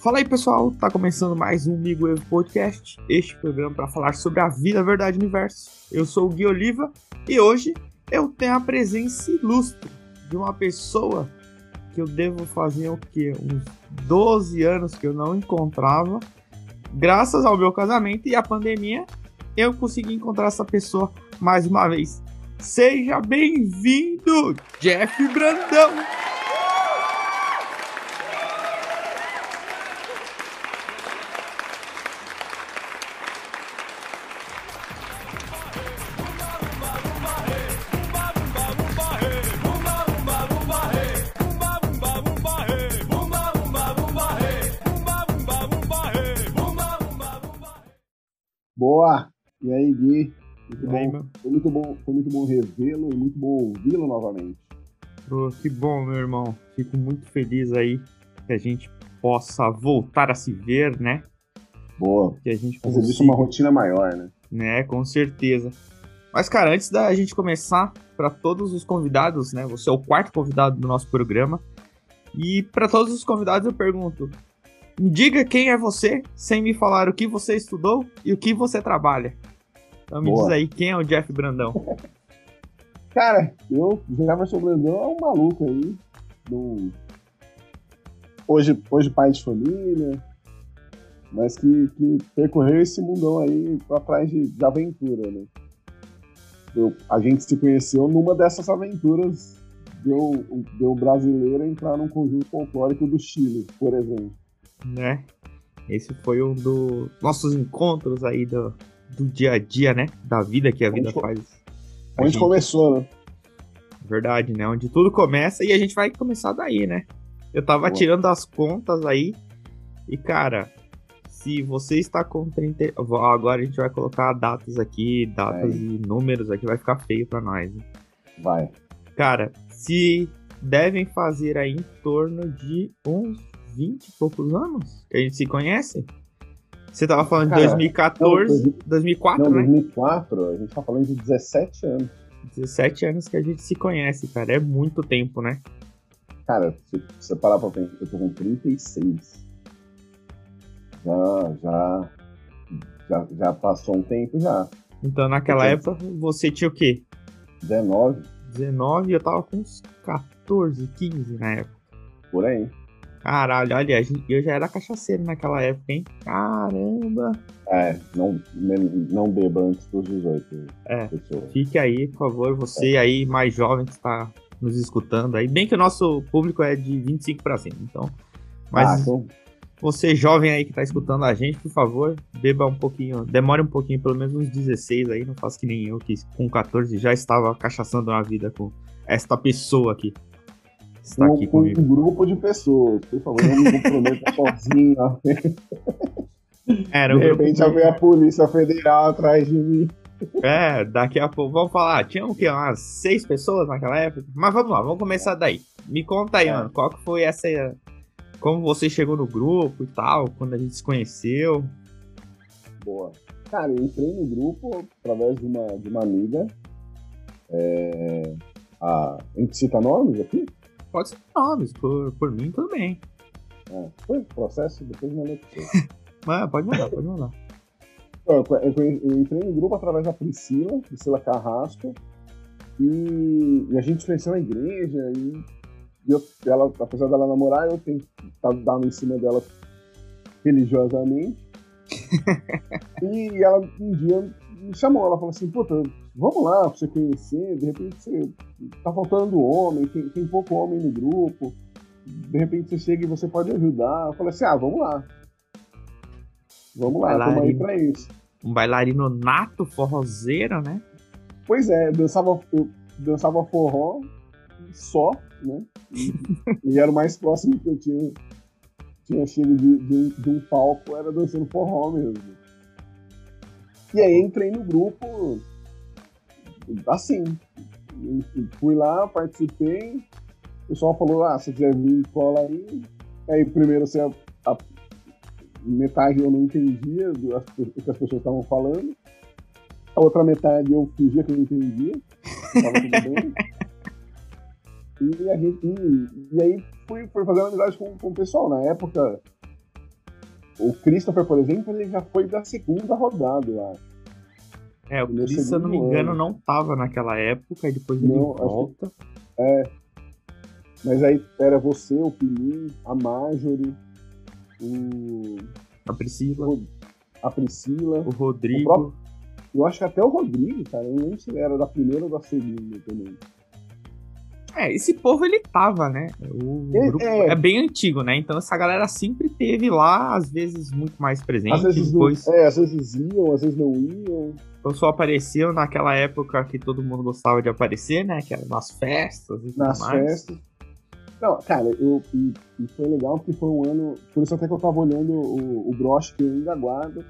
Fala aí pessoal, tá começando mais um Migo Evo Podcast, este programa para falar sobre a vida, a verdade e o universo. Eu sou o Gui Oliva e hoje eu tenho a presença ilustre de uma pessoa que eu devo fazer o quê? Uns 12 anos que eu não encontrava. Graças ao meu casamento e à pandemia, eu consegui encontrar essa pessoa mais uma vez. Seja bem-vindo, Jeff Brandão! E aí, Gui? Muito E aí, bom. meu? Foi muito bom, foi muito bom revê-lo e muito bom ouvi-lo novamente. Pô, que bom, meu irmão. Fico muito feliz aí que a gente possa voltar a se ver, né? Boa. Que a gente Fazer disso consiga, uma rotina maior, né? né? Com certeza. Mas, cara, antes da gente começar, para todos os convidados, né? Você é o quarto convidado do nosso programa. E para todos os convidados eu pergunto: diga quem é você, sem me falar o que você estudou e o que você trabalha. Então me Boa. diz aí, quem é o Jeff Brandão? Cara, eu, Jefferson Brandão é um maluco aí. num- Hoje, hoje pai de família, mas que, que percorreu esse mundão aí atrás de, de aventura, né? Eu- a gente se conheceu numa dessas aventuras deu, deu brasileiro entrar num conjunto folclórico do Chile, por exemplo. Né? Esse foi um dos nossos encontros aí do, do dia a dia, né? Da vida que a vida Onde co- faz. A Onde gente- começou, né? Verdade, né? Onde tudo começa e a gente vai começar daí, né? Eu tava Boa. tirando as contas aí e, cara, se você está com 30. Vou- Agora a gente vai colocar datas aqui, datas e números aqui, vai ficar feio pra nós. hein? Vai. Cara, se devem fazer aí em torno de uns 20 e poucos anos que a gente se conhece. Você tava falando de Cara, 2014, não, 2004, Não, né? 2004, a gente tá falando de 17 anos. 17 anos que a gente se conhece, cara. É muito tempo, né? Cara, se você parar pra pensar, eu tô com 36. Já, já, já, já passou um tempo já. Então naquela Ok. época você tinha o quê? 19, 19 e eu tava com uns 14, 15 na época. por aí. Caralho, olha, eu já era cachaceiro naquela época, hein? Caramba! É, não, não beba antes dos 18, É. pessoa. Fique aí, por favor, você aí mais jovem que está nos escutando aí. Bem que o nosso público é de 25 pra cima, então. Mas Ah, então, você jovem aí que tá escutando a gente, por favor, beba um pouquinho, demore um pouquinho, pelo menos uns 16 aí, não faça que nem eu, que com 14 já estava cachaçando na vida com esta pessoa aqui. Está com, aqui com comigo. um grupo de pessoas, por favor, não me comprometa sozinho. Era De um grupo repente de- já vem a Polícia Federal atrás de mim. É, daqui a pouco, vamos falar, tinha o quê? Umas seis pessoas naquela época? Mas vamos lá, vamos começar daí. Me conta aí, É. mano, qual que foi essa. Como você chegou no grupo e tal, quando a gente se conheceu. Boa. Cara, eu entrei no grupo através de uma, de uma amiga. É, a, a gente cita nomes aqui? Pode ser nomes, por, por mim, tudo bem. É, foi processo, depois lembro. pra você. Mas pode mandar, pode mandar. Eu, eu, eu entrei no grupo através da Priscila, Priscila Carrasco, e, e a gente conheceu na igreja, e, e eu, ela, apesar dela namorar, eu tentava dar em cima dela religiosamente. e ela um dia me chamou, ela falou assim, puta, vamos lá pra você conhecer, de repente você tá faltando homem, tem, tem pouco homem no grupo, de repente você chega e você pode ajudar. Eu falei assim, ah, vamos lá. Vamos lá, estamos aí pra isso. Um bailarino nato, forrozeiro, né? Pois é, dançava, eu dançava forró só, né? E, e era o mais próximo que eu tinha, tinha chego de, de, de um palco, era dançando forró mesmo. E aí entrei no grupo assim. Fui lá, participei. O pessoal falou, ah, se quiser vir, cola aí. Aí primeiro você a- a- metade eu não entendia o que as pessoas estavam falando. A outra metade eu fingia que eu não entendia. Tava tudo bem. E, a gente, e, e aí fui, fui fazendo amizade com, com o pessoal. Na época, o Christopher, por exemplo, ele já foi da segunda rodada, eu acho. É, o é Chris, se eu não me engano, ano. não tava naquela época, e depois ele Não, acho que- volta. Mas aí era você, o Pinim, a Marjorie, o, A Priscila, o- a Priscila. o Rodrigo. O próprio- Eu acho que até o Rodrigo, cara. Eu não lembro se ele era da primeira ou da segunda também. É, esse povo ele tava, né? O É, grupo é. é. bem antigo, né? Então essa galera sempre teve lá, às vezes muito mais presente, Às vezes, depois é, às vezes iam, às vezes não iam. Então, só apareceu naquela época que todo mundo gostava de aparecer, né? Que era nas festas e tudo nas mais. festas. Não, cara, eu, e, e foi legal porque foi um ano. Por isso até que eu tava olhando o, o broche que eu ainda guardo,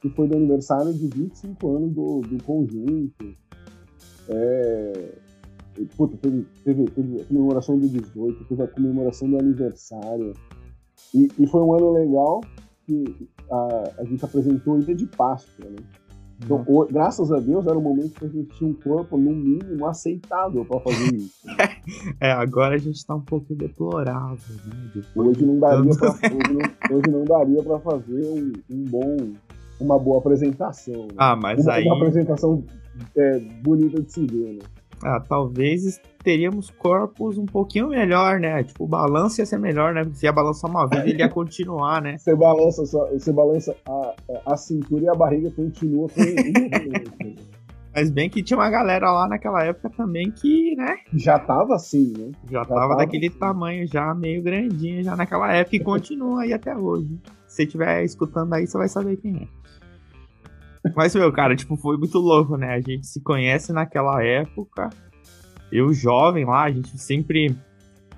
que foi do aniversário de 25 anos do, do conjunto. É. Puta, teve, teve, teve a comemoração do 18, teve a comemoração do aniversário. E, e foi um ano legal que a, a gente apresentou Ilha de Páscoa, né? Então, Uhum. o- graças a Deus, era um momento que a gente tinha um corpo, no mínimo, aceitável pra fazer isso. É, agora a gente tá um pouco deplorável, né? Depois Hoje não daria tanto- pra, hoje não, hoje não daria pra fazer um, um bom, uma boa apresentação. né? Ah, mas uma, aí. uma apresentação é, bonita de se ver, né? Ah, talvez teríamos corpos um pouquinho melhor, né? Tipo, o balanço ia ser melhor, né? Porque se ia balançar uma vez, ele ia continuar, né? Você balança, você balança a, a cintura e a barriga continua com né? Mas bem que tinha uma galera lá naquela época também que, né? Já tava assim, né? Já, tava, tava daquele assim. tamanho já, meio grandinho já naquela época e continua aí até hoje. Se você estiver escutando aí, você vai saber quem é. Mas, meu, cara, tipo, foi muito louco, né? A gente se conhece naquela época. Eu jovem lá, a gente sempre.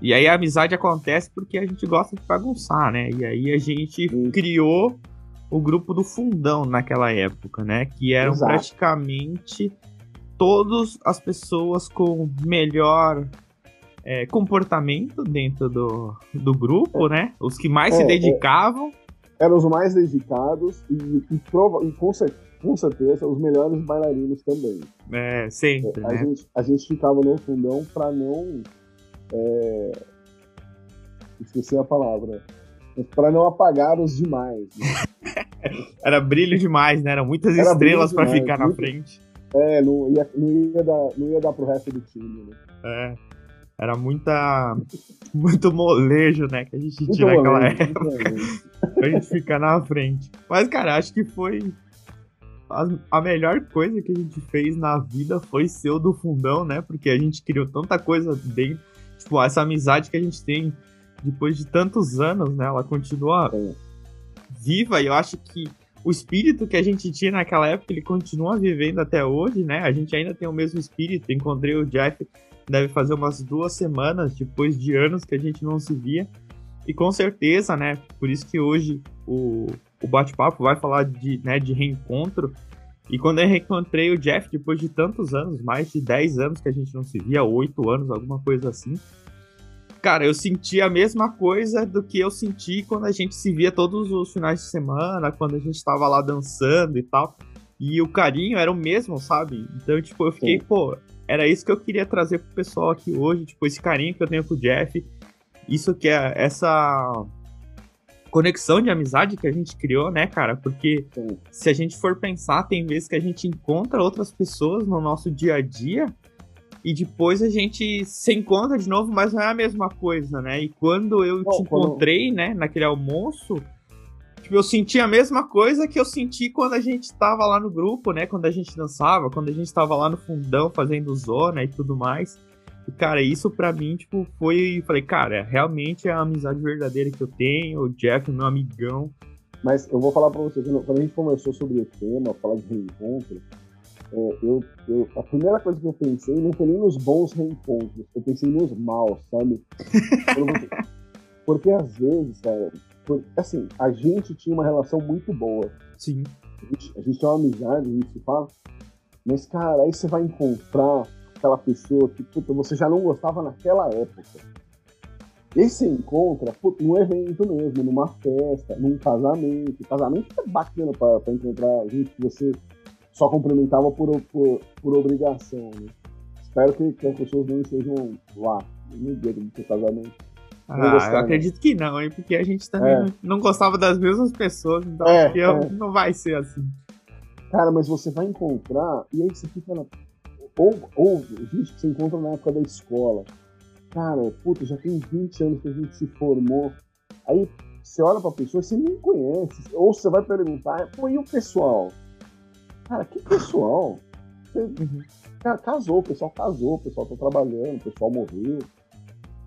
E aí a amizade acontece porque a gente gosta de bagunçar, né? E aí a gente Hum. criou o grupo do Fundão naquela época, né? Que eram Exato. praticamente todas as pessoas com melhor é, comportamento dentro do, do grupo, né? Os que mais se É, é. dedicavam. Eram os mais dedicados e, e, prova, e com, cer- com certeza os melhores bailarinos também. É, sempre, A, né? gente, a gente ficava no fundão pra não. é, Esqueci a palavra. Pra não apagar os demais. né? Era brilho demais, né? Eram muitas Era estrelas demais, ficar na muito- frente. É, não ia, não, ia dar, não ia dar pro resto do time, né? É. Era muita. Muito molejo, né? Que a gente Muito tinha naquela época pra gente ficar na frente. Mas, cara, acho que foi. A, a melhor coisa que a gente fez na vida foi ser o do fundão, né? Porque a gente criou tanta coisa dentro. Tipo, essa amizade que a gente tem depois de tantos anos, né? Ela continua É. viva e eu acho que o espírito que a gente tinha naquela época, ele continua vivendo até hoje, né? A gente ainda tem o mesmo espírito. Encontrei o Jeff, deve fazer umas duas semanas, depois de anos que a gente não se via. E com certeza, né? Por isso que hoje o, o bate-papo vai falar de, né, de reencontro. E quando eu reencontrei o Jeff, depois de tantos anos, mais de 10 anos que a gente não se via, 8 anos, alguma coisa assim. Cara, eu senti a mesma coisa do que eu senti quando a gente se via todos os finais de semana, quando a gente tava lá dançando e tal. E o carinho era o mesmo, sabe? Então, tipo, eu fiquei, Sim. pô, era isso que eu queria trazer pro pessoal aqui hoje, tipo, esse carinho que eu tenho com o Jeff. Isso que é essa conexão de amizade que a gente criou, né, cara? Porque se a gente for pensar, tem vezes que a gente encontra outras pessoas no nosso dia a dia e depois a gente se encontra de novo, mas não é a mesma coisa, né? E quando eu Bom, te encontrei, né, naquele almoço, tipo, eu senti a mesma coisa que eu senti quando a gente tava lá no grupo, né? Quando a gente dançava, quando a gente tava lá no fundão fazendo zona e tudo mais. E, cara, isso pra mim, tipo, foi. Falei, cara, realmente é a amizade verdadeira que eu tenho. O Jeff, meu amigão. Mas eu vou falar pra você, quando a gente conversou sobre o tema, falar de reencontro, é, eu, eu, a primeira coisa que eu pensei não foi nem nos bons reencontros, eu pensei nos maus, sabe? Porque às vezes, cara, por- assim, a gente tinha uma relação muito boa. Sim. A gente, a gente tem uma amizade, a gente se fala, mas, cara, aí você vai encontrar aquela pessoa que, puta, você já não gostava naquela época. E você encontra, puta, num evento mesmo, numa festa, num casamento. Casamento é bacana pra, pra encontrar gente que você só cumprimentava por, por, por obrigação, né? Espero que, que as pessoas não estejam lá no dia do seu casamento. Ah, eu acredito que não, hein? Porque a gente também é. não, gostava das mesmas pessoas, então é, acho que eu, é. não vai ser assim. Cara, mas você vai encontrar, e aí você fica na. Ou, ou gente que você encontra na época da escola. Cara, puta, já tem 20 anos que a gente se formou. Aí você olha pra pessoa, você nem conhece. Ou você vai perguntar, pô, e o pessoal? Cara, que pessoal? Você, uhum. cara, casou, o pessoal casou, o pessoal tá trabalhando, o pessoal morreu.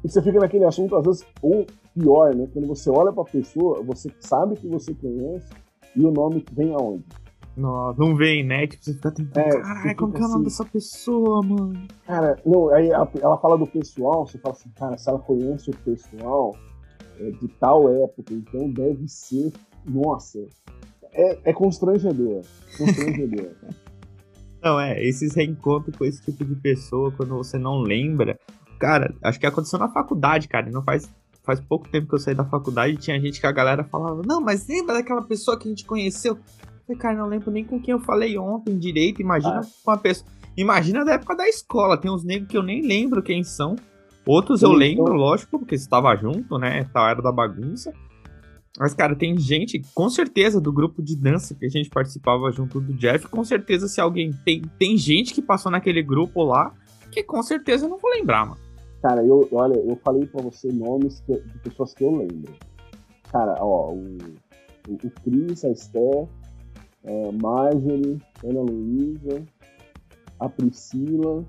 E você fica naquele assunto, às vezes, ou pior, né? Quando você olha pra pessoa, você sabe que você conhece e o nome vem aonde? Não, não vem, né? Tipo, você fica tentando. É, Caralho, como que é o nome assim, dessa pessoa, mano? Cara, não, aí ela fala do pessoal, você fala assim, cara, se ela conhece o pessoal é, de tal época, então deve ser. Nossa, é, é constrangedor. Constrangedor. não, é, esses reencontros com esse tipo de pessoa, quando você não lembra. Cara, acho que aconteceu na faculdade, cara. Não faz, faz pouco tempo que eu saí da faculdade e tinha gente que a galera falava: Não, mas lembra daquela pessoa que a gente conheceu? Falei, cara, não lembro nem com quem eu falei ontem direito. Imagina ah. com uma pessoa. Imagina da época da escola. Tem uns negros que eu nem lembro quem são. Outros eu lembro, lógico, porque estava junto, né? Tal era da bagunça. Mas, cara, tem gente, com certeza, do grupo de dança que a gente participava junto do Jeff, com certeza, se alguém. Tem, tem gente que passou naquele grupo lá, que com certeza eu não vou lembrar, mano. Cara, eu, olha, eu falei pra você nomes que, de pessoas que eu lembro. Cara, ó, o, o, o Cris, a Esther, a Marjorie, Ana Luísa, a Priscila,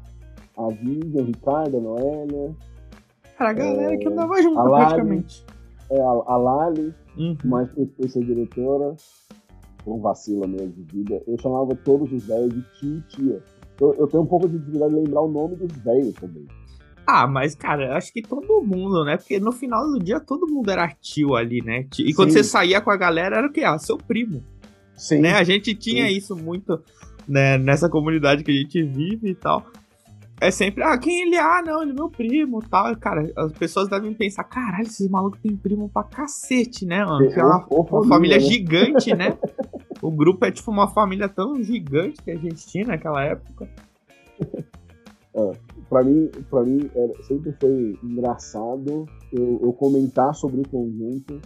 a Vivian, a Ricardo, a Noélia. Cara, a galera é, que andava junto praticamente. É, a, a Lali, uhum. mais por ser diretora, um vacila mesmo de vida. Eu chamava todos os velhos de tio e tia. Eu, eu tenho um pouco de dificuldade de lembrar o nome dos velhos também. Ah, mas, cara, eu acho que todo mundo, né? Porque no final do dia todo mundo era tio ali, né? E quando Sim. você saía com a galera, era o quê? Ah, seu primo. Sim. Né? A gente tinha Sim. isso muito né, nessa comunidade que a gente vive e tal. É sempre, ah, quem ele é? Ah, não, ele é meu primo tal. Cara, as pessoas devem pensar, caralho, esses malucos tem primo pra cacete, né, mano? é uma, uma família né? gigante, né? o grupo é tipo uma família tão gigante que a gente tinha naquela época. É, pra mim, pra mim era, sempre foi engraçado eu, eu comentar sobre o conjunto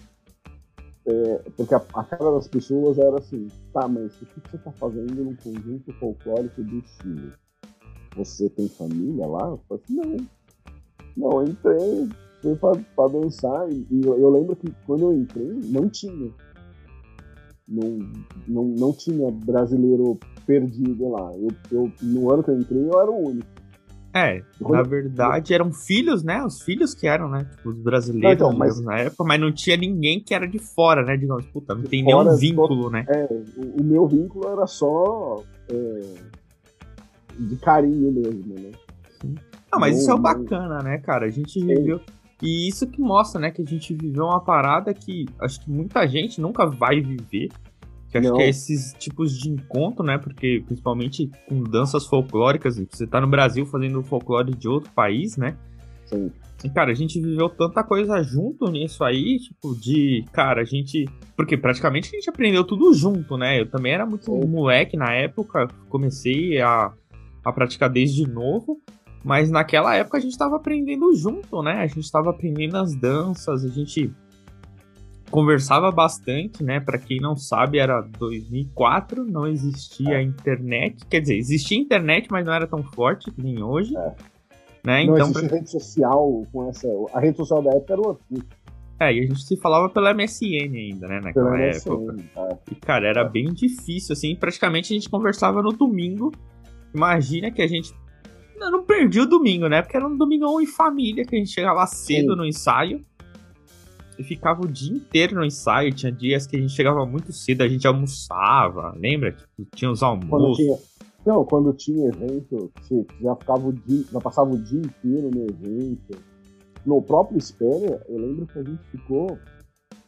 é, porque a, a, cara das pessoas era assim, tá, mas o que você tá fazendo no conjunto folclórico do Chile? Você tem família lá? Eu falei assim, não. Não, eu entrei, fui pra, pra dançar e, e eu, eu, lembro que quando eu entrei, não tinha. Não, não, não tinha brasileiro perdido lá. Eu, eu, no ano que eu entrei, eu era o único. É, na verdade eram filhos, né? Os filhos que eram, né? Tipo, os brasileiros não, então, mas... na época, mas não tinha ninguém que era de fora, né? Digamos, puta, não tem nenhum vínculo, né? É, o, o, meu vínculo era só é, de carinho mesmo, né? Sim. Não, mas não, isso é o bacana, né, cara? A gente viveu. E isso que mostra, né, que a gente viveu uma parada que acho que muita gente nunca vai viver, que acho que é esses tipos de encontro, né? Porque principalmente com danças folclóricas, você tá no Brasil fazendo folclore de outro país, né? Sim. E, cara, a gente viveu tanta coisa junto nisso aí, tipo, de, cara, a gente. Porque praticamente a gente aprendeu tudo junto, né? Eu também era muito Sim. moleque na época, comecei a, a praticar desde novo. Mas naquela época a gente tava aprendendo junto, né? A gente tava aprendendo as danças, a gente conversava bastante, né? Para quem não sabe, era 2004, não existia é. internet. Quer dizer, existia internet, mas não era tão forte que nem hoje. É. Né? Não então, existia pra... rede social com essa. A rede social da época era o Orkut. É, e a gente se falava pela MSN ainda, né, naquela pela época. MSN, é. E, cara, era bem difícil, assim, praticamente a gente conversava no domingo. Imagina que a gente. Eu não perdi o domingo, né? Porque era um domingão em família, que a gente chegava cedo Sim. no ensaio e ficava o dia inteiro no ensaio. Tinha dias que a gente chegava muito cedo, a gente almoçava, lembra? Tipo, tinha os almoços. Tinha, não, quando tinha evento, você já ficava o dia, já passava o dia inteiro no evento. No próprio Espéria, eu lembro que a gente ficou.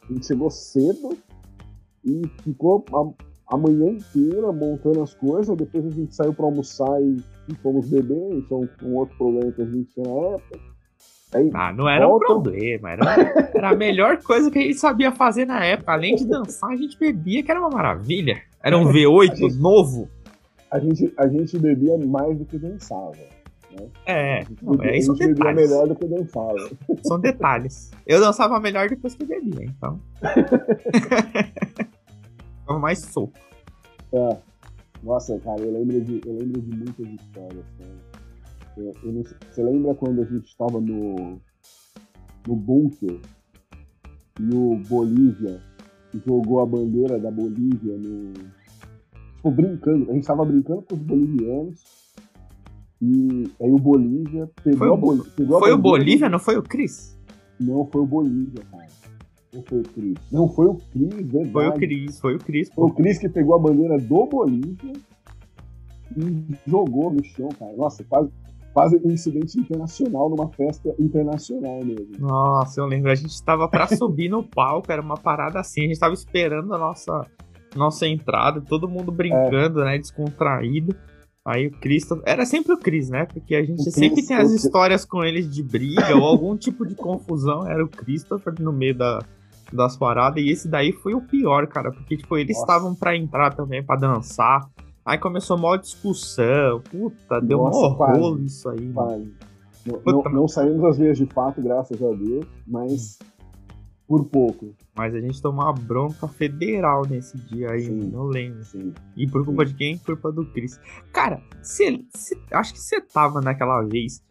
A gente chegou cedo e ficou a, a manhã inteira montando as coisas. Depois a gente saiu para almoçar e, e fomos beber. Então, um outro problema que a gente tinha na época. Aí, ah, não era volta. um problema, era, era a melhor coisa que a gente sabia fazer na época. Além de dançar, a gente bebia, que era uma maravilha. Era um V8 gente, novo. A gente, a gente bebia mais do que dançava. Né? É, A não, bebia- é, isso a gente bebia detalhes. melhor do que dançava. São detalhes. Eu dançava melhor depois que bebia, então. Ficava mais solto. É. Nossa, cara, eu lembro de, eu lembro de muitas histórias. Cara. Você lembra quando a gente estava no, no bunker e o Bolívia jogou a bandeira da Bolívia no. Tipo, brincando. A gente estava brincando com os bolivianos. E aí o Bolívia pegou Foi o pegou Foi o Bolívia, não foi o Cris? Não, foi o Bolívia, cara. Não foi o Cris. Não, foi o Cris, verdade. Foi o Cris, foi o Cris. Foi o Cris que pegou a bandeira do Bolívia e jogou no chão, cara. Nossa, quase, quase um incidente internacional numa festa internacional mesmo. Nossa, eu lembro. A gente tava pra subir no palco, era uma parada assim. A gente tava esperando a nossa, nossa entrada, todo mundo brincando, né? Descontraído. Aí o Cris. Era sempre o Cris, né? Porque a gente O sempre Chris, tem as histórias com eles de briga ou algum tipo de confusão. Era o Christopher no meio da, das paradas. E esse daí foi o pior, cara. Porque, tipo, eles estavam pra entrar também, pra dançar. Aí começou mó discussão. Puta, deu Nossa, um quase. isso aí. mano. Quase. Não, não, não saímos das vias de fato, graças a Deus, mas por pouco, Mas a gente tomou uma bronca federal nesse dia aí, Sim. não lembro. sim. E por culpa de quem? Por culpa do Chris. Cara, cê, cê- acho que você tava naquela vez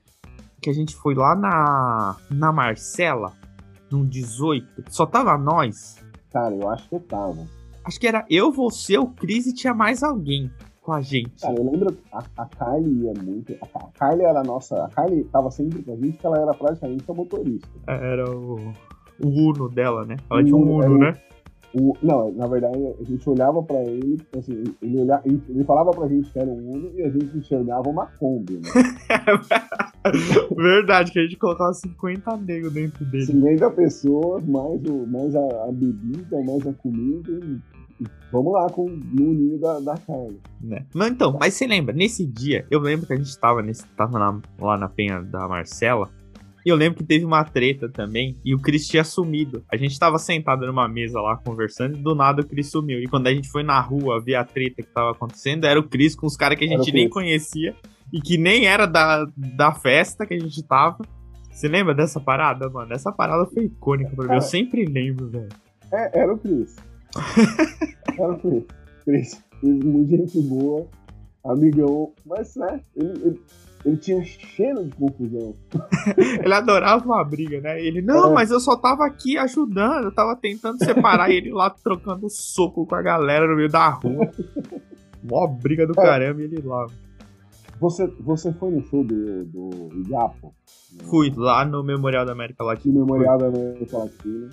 que a gente foi lá na, na Marcela, num 18. Só tava nós. Cara, eu acho que eu tava. Acho que era eu, você, o Chris e tinha mais alguém com a gente. Cara, eu lembro, a, a Kylie ia muito. A, a Kylie era a nossa. A Kylie tava sempre com a gente, porque ela era praticamente a motorista. Era o, o Uno dela, né? Ela tinha um Uno, é. né? O, não, na verdade, a gente olhava pra ele, assim, ele, olhava, ele, ele falava pra gente que era um Uno e a gente enxergava uma Kombi, né? Verdade, que a gente colocava 50 negros dentro dele. 50 pessoas, mais, o, mais a, a bebida, mais a comida. E vamos lá com no ninho da, da carne. né? Mas então, mas você lembra, nesse dia, eu lembro que a gente tava, nesse, tava na- lá na penha da Marcela, e eu lembro que teve uma treta também, e o Cris tinha sumido. A gente tava sentado numa mesa lá conversando, e do nada o Cris sumiu. E quando a gente foi na rua ver a treta que tava acontecendo, era o Cris com os caras que a gente nem Chris. conhecia, e que nem era da, da festa que a gente tava. Você lembra dessa parada, mano? Essa parada foi icônica pra mim, eu sempre lembro, velho. É, era o Cris. Cris, Cris, muito gente boa, amigão, mas né, ele, ele, ele tinha cheiro de confusão. Ele adorava uma briga, né? Ele, não, É. mas eu só tava aqui ajudando, eu tava tentando separar ele lá trocando soco com a galera no meio da rua. Mó briga do caramba e ele lá. Você, você foi no show do, do Iapo? Fui lá no Memorial da América No Latina. Memorial da América Latina.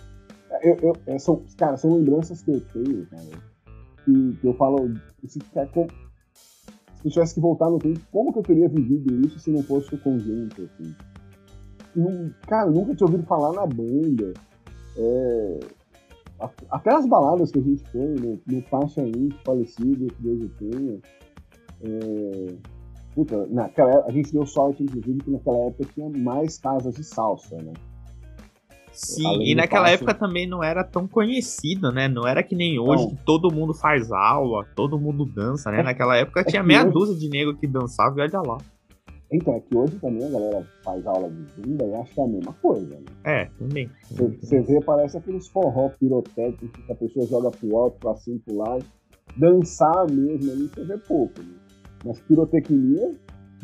Eu, eu, são, cara, são lembranças que eu tenho, cara. Que, que eu falo. Se, se eu tivesse que voltar no tempo, como que eu teria vivido isso se não fosse o conjunto, assim? Cara, nunca tinha ouvido falar na banda. É, até as baladas que a gente foi, no, no Faixa Inc, falecido, que Deus o tenha. É, puta, naquela, a gente deu sorte, inclusive, que naquela época tinha mais casas de salsa, né? Sim, Além e naquela passo- época também não era tão conhecido, né? Não era que nem hoje, Não. que todo mundo faz aula, todo mundo dança, né? É- Naquela época é tinha meia hoje- dúzia de nego que dançava e olha lá. Então, é que hoje também a galera faz aula de zumba e acha que é a mesma coisa, né? É, também. Você- Você vê, parece aqueles forró pirotécnicos que a pessoa joga pro alto, pra cima, pro lado. Dançar mesmo ali, você vê pouco, né? Mas pirotecnia,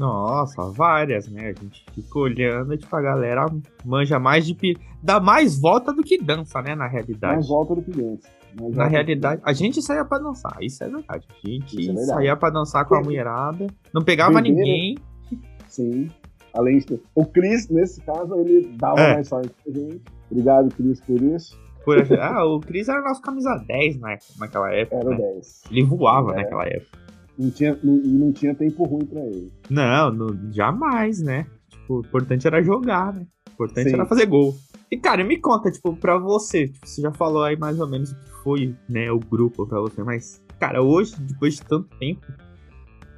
Nossa, várias, né? A gente fica olhando, tipo, a galera manja mais de. pi- dá mais volta do que dança, né? Na realidade. mais volta do que dança. Na realidade, a gente saía pra dançar, isso é verdade. A gente Isso é verdade. saía pra dançar com a mulherada, não pegava Beber, ninguém. do que- Sim. Além de O Cris, nesse caso, ele dava É. mais sorte pra gente. Obrigado, Cris, por isso. Por... ah, o Cris era nosso camisa 10 na- naquela época. Era o né? 10. Ele voava É. naquela época. Não tinha, não, e não tinha tempo ruim pra ele. Não, não- jamais, né? Tipo, o importante era jogar, né? O importante Sim. era fazer gol. E, cara, me conta, tipo, pra você, tipo, você já falou aí mais ou menos o que foi, né, o grupo pra você, mas, cara, hoje, depois de tanto tempo,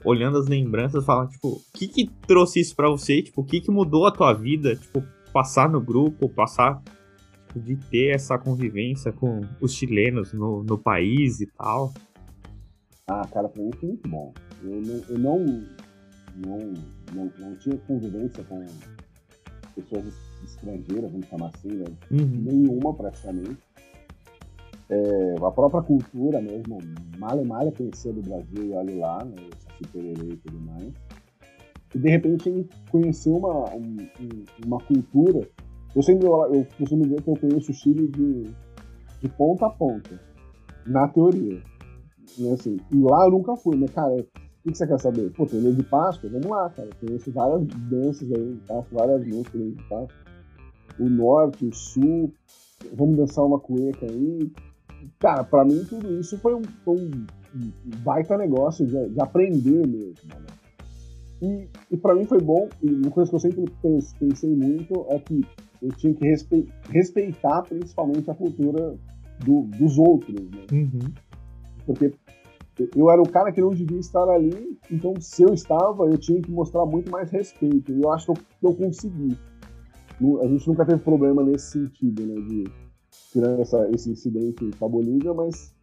olhando as lembranças, fala, tipo, o que que trouxe isso pra você? Tipo, o que que mudou a tua vida? Tipo, passar no grupo, passar, tipo, de ter essa convivência com os chilenos no, no país e tal. Ah, cara, pra mim foi muito bom. Eu não, eu não, não, não, não tinha convivência com pessoas estrangeiras, vamos chamar assim, né? Uhum. Nenhuma praticamente. É, a própria cultura mesmo, mal e mal conhecer do Brasil e olha lá, né? Saci Pererê e tudo mais. E de repente conhecer uma, um, uma cultura. Eu sempre eu costumo dizer que eu conheço o Chile de, de ponta a ponta, na teoria. Né, assim, e lá eu nunca fui, mas, cara, o que você quer saber? Pô, tem lei de Páscoa? Vamos lá, cara. Conheço várias danças aí, faço várias músicas aí de Páscoa. O norte, o sul, vamos dançar uma cueca aí. Cara, pra mim tudo isso foi um, foi um baita negócio de, de aprender mesmo, né? E, e para mim foi bom, e uma coisa que eu sempre pensei muito é que eu tinha que respeitar principalmente a cultura do, dos outros, né? Uhum. Porque eu era o cara que não devia estar ali, então se eu estava, eu tinha que mostrar muito mais respeito. E eu acho que eu, consegui. A gente nunca teve problema nesse sentido, né? De, tirando essa, esse incidente com a Bolívia, mas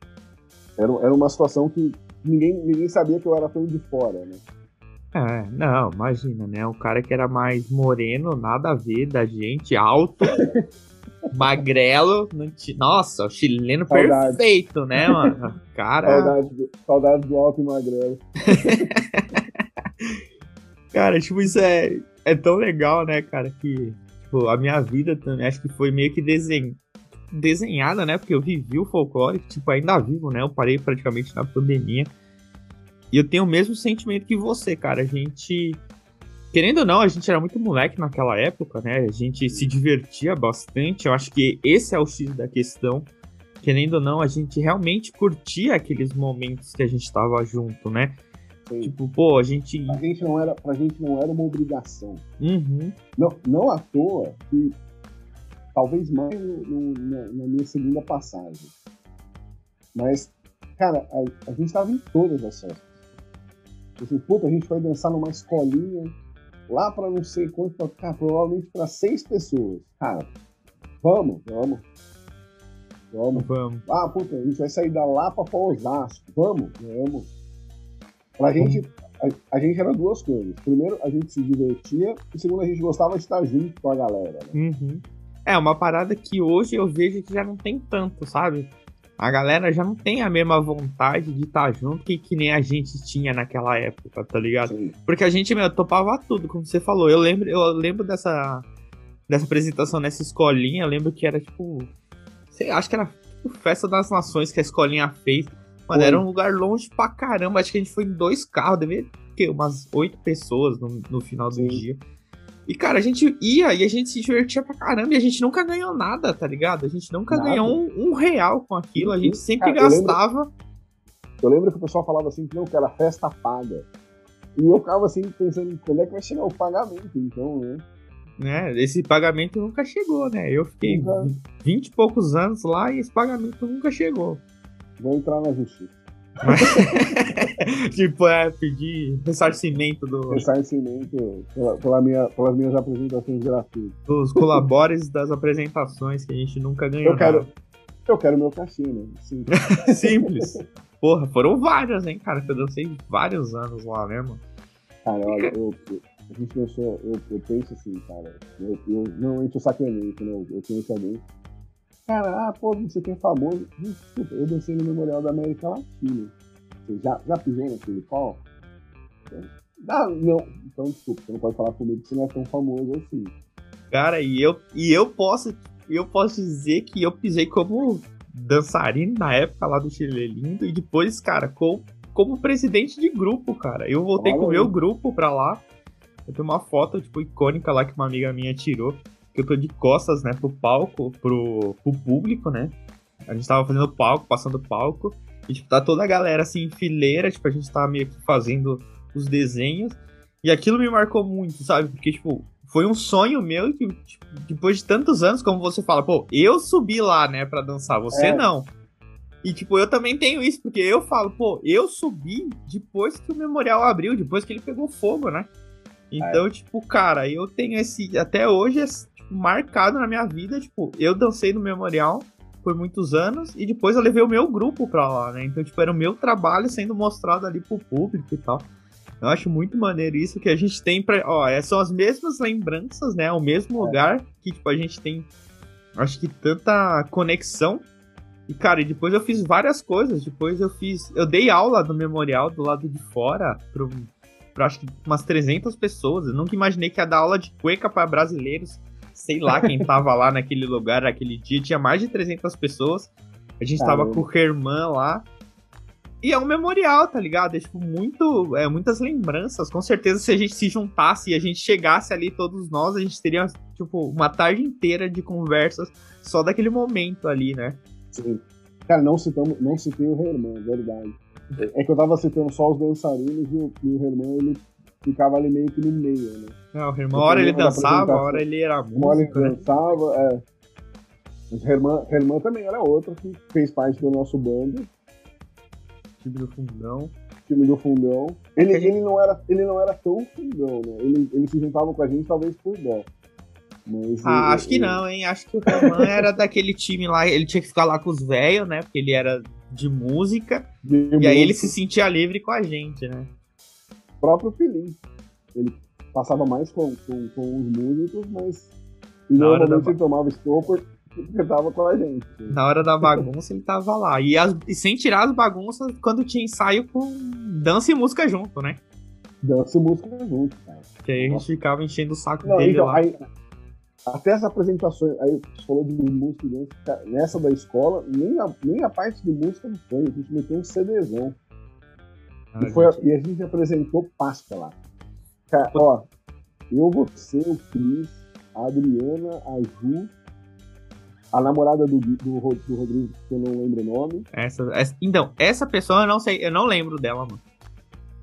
era, era uma situação que ninguém, ninguém sabia que eu era tão de fora, né? É, não, imagina, né? O cara que era mais moreno, nada a ver da gente, alto, magrelo. Nossa, o chileno saudade. perfeito, né, mano? Cara. Saudade do, saudade do alto e magrelo. cara, tipo, isso é, é tão legal, né, cara, que tipo, a minha vida também acho que foi meio que desenho desenhada, né? Porque eu vivi o folclore, tipo, ainda vivo, né? Eu parei praticamente na pandemia. E eu tenho o mesmo sentimento que você, cara. A gente. Querendo ou não, a gente era muito moleque naquela época, né? A gente se divertia bastante. Eu acho que esse é o X da questão. Querendo ou não, a gente realmente curtia aqueles momentos que a gente tava junto, né? Sim. Tipo, pô, a gente. A gente não era, pra gente não era uma obrigação. Uhum. Não, não à toa que talvez mais no, no, na, minha segunda passagem. Mas, cara, a, a gente estava em todas as festas. Assim, puta, a gente vai dançar numa escolinha lá para não sei quanto, cara, provavelmente para seis pessoas. Cara, vamos, vamos. Vamos. Vamos. Ah, puta, a gente vai sair da Lapa para Osasco. Vamos, vamos. Pra gente, a, a, gente era duas coisas. Primeiro, a gente se divertia. E segundo, a gente gostava de estar junto com a galera. Né? Uhum. É, uma parada que hoje eu vejo que já não tem tanto, sabe? A galera já não tem a mesma vontade de estar tá junto que, que nem a gente tinha naquela época, tá ligado? Sim. Porque a gente, meu, topava tudo, como você falou. Eu lembro, eu lembro dessa, dessa apresentação nessa escolinha, eu lembro que era tipo. Sei, acho que era tipo Festa das Nações que a escolinha fez. Mano, era um lugar longe pra caramba. Acho que a gente foi em dois carros, devia ter umas oito pessoas no, no final Sim. do dia. E, cara, a gente ia e a gente se divertia pra caramba e a gente nunca ganhou nada, tá ligado? A gente nunca nada. ganhou um, um, real com aquilo, a gente sempre cara, gastava. Eu lembro, eu lembro, que o pessoal falava assim que não, que era festa paga. E eu ficava assim pensando, quando é que vai chegar o pagamento, então, né? Né, esse pagamento nunca chegou, né? Eu fiquei. 20 e poucos anos lá e esse pagamento nunca chegou. Vou entrar na justiça. tipo, é, pedir ressarcimento do. Ressarcimento pela, pela minha, pelas minhas apresentações gratuitas. Dos colabores das apresentações que a gente nunca ganhou. Eu quero, eu quero meu cachê, né? Simples. Simples. Porra, foram várias, hein, cara? Que eu dancei vários anos lá mesmo. Cara, olha, eu, eu, a gente pensou, eu, eu penso assim, cara. Eu, eu, normalmente eu sacaneio, né? Eu, eu conheço alguém Cara, ah, pô, você tem famoso. Desculpa, eu dancei no Memorial da América Latina. Você já, já pisou naquele pau? Ah, não. Então, desculpa, você não pode falar comigo que você não é tão famoso assim. Cara, e eu, e eu posso eu posso dizer que eu pisei como dançarino na época lá do Chile Lindo e depois, cara, como, como presidente de grupo, cara. Eu voltei Olha com o meu grupo pra lá. Eu tenho uma foto, tipo, icônica lá que uma amiga minha tirou eu tô de costas, né, pro palco, pro, pro público, né? A gente tava fazendo palco, passando palco, e, tipo, tá toda a galera, assim, em fileira, tipo, a gente tava meio que fazendo os desenhos, e aquilo me marcou muito, sabe? Porque, tipo, foi um sonho meu que, tipo, depois de tantos anos, como você fala, pô, eu subi lá, né, pra dançar, você é. não. E, tipo, eu também tenho isso, porque eu falo, pô, eu subi depois que o memorial abriu, depois que ele pegou fogo, né? Então, é. tipo, cara, eu tenho esse. Até hoje, marcado na minha vida. Tipo, eu dancei no memorial por muitos anos e depois eu levei o meu grupo pra lá, né? Então, tipo, era o meu trabalho sendo mostrado ali pro público e tal. Eu acho muito maneiro isso que a gente tem pra. Ó, é, são as mesmas lembranças, né? O mesmo é. lugar que, tipo, a gente tem. Acho que tanta conexão. E, cara, e depois eu fiz várias coisas. Depois eu fiz. Eu dei aula no memorial do lado de fora pro, pra acho que umas 300 pessoas. Eu nunca imaginei que ia dar aula de cueca para brasileiros. Sei lá quem tava lá naquele lugar naquele dia. Tinha mais de 300 pessoas. A gente Caramba. tava com o Herman lá. E é um memorial, tá ligado? É tipo muito, é, muitas lembranças. Com certeza, se a gente se juntasse e a gente chegasse ali, todos nós, a gente teria, tipo, uma tarde inteira de conversas só daquele momento ali, né? Sim. Cara, não, citamos, não citei o Herman, é verdade. É que eu tava citando só os dançarinos e o, e o Herman, ele ficava ali meio que no meio, né? É, o Herman, hora ele dançava, a hora ele era músico. Uma hora ele né? dançava, é. Mas Herman, Herman também era outro que fez parte do nosso bando time do fundão. Time do fundão. Ele, ele, não, era, ele não era tão fundão, né? Ele, ele se juntava com a gente talvez por dó. Mas ah, ele, acho que ele... não, hein? Acho que o Roman era daquele time lá, ele tinha que ficar lá com os velhos, né? Porque ele era de música. De e música. aí ele se sentia livre com a gente, né? O próprio Filim. Ele passava mais com, com, com os músicos, mas. E normalmente da... ele tomava estopa porque tava com a gente. Na hora da bagunça ele tava lá. E, as, e, sem tirar as bagunças quando tinha ensaio com dança e música junto, né? Dança e música junto, cara. Que aí a gente ficava enchendo o saco Não, dele então, lá. Aí, até as apresentações, aí você falou de música e dança, nessa da escola, nem a, nem a parte de música não foi, a gente meteu um CDzão. Ah, e, foi, gente... e a gente apresentou Páscoa lá. Cara, ó, eu, você, o Cris, a Adriana, a Ju a namorada do, do, do Rodrigo, que eu não lembro o nome. Essa, essa, então, essa pessoa eu não sei, eu não lembro dela, mano.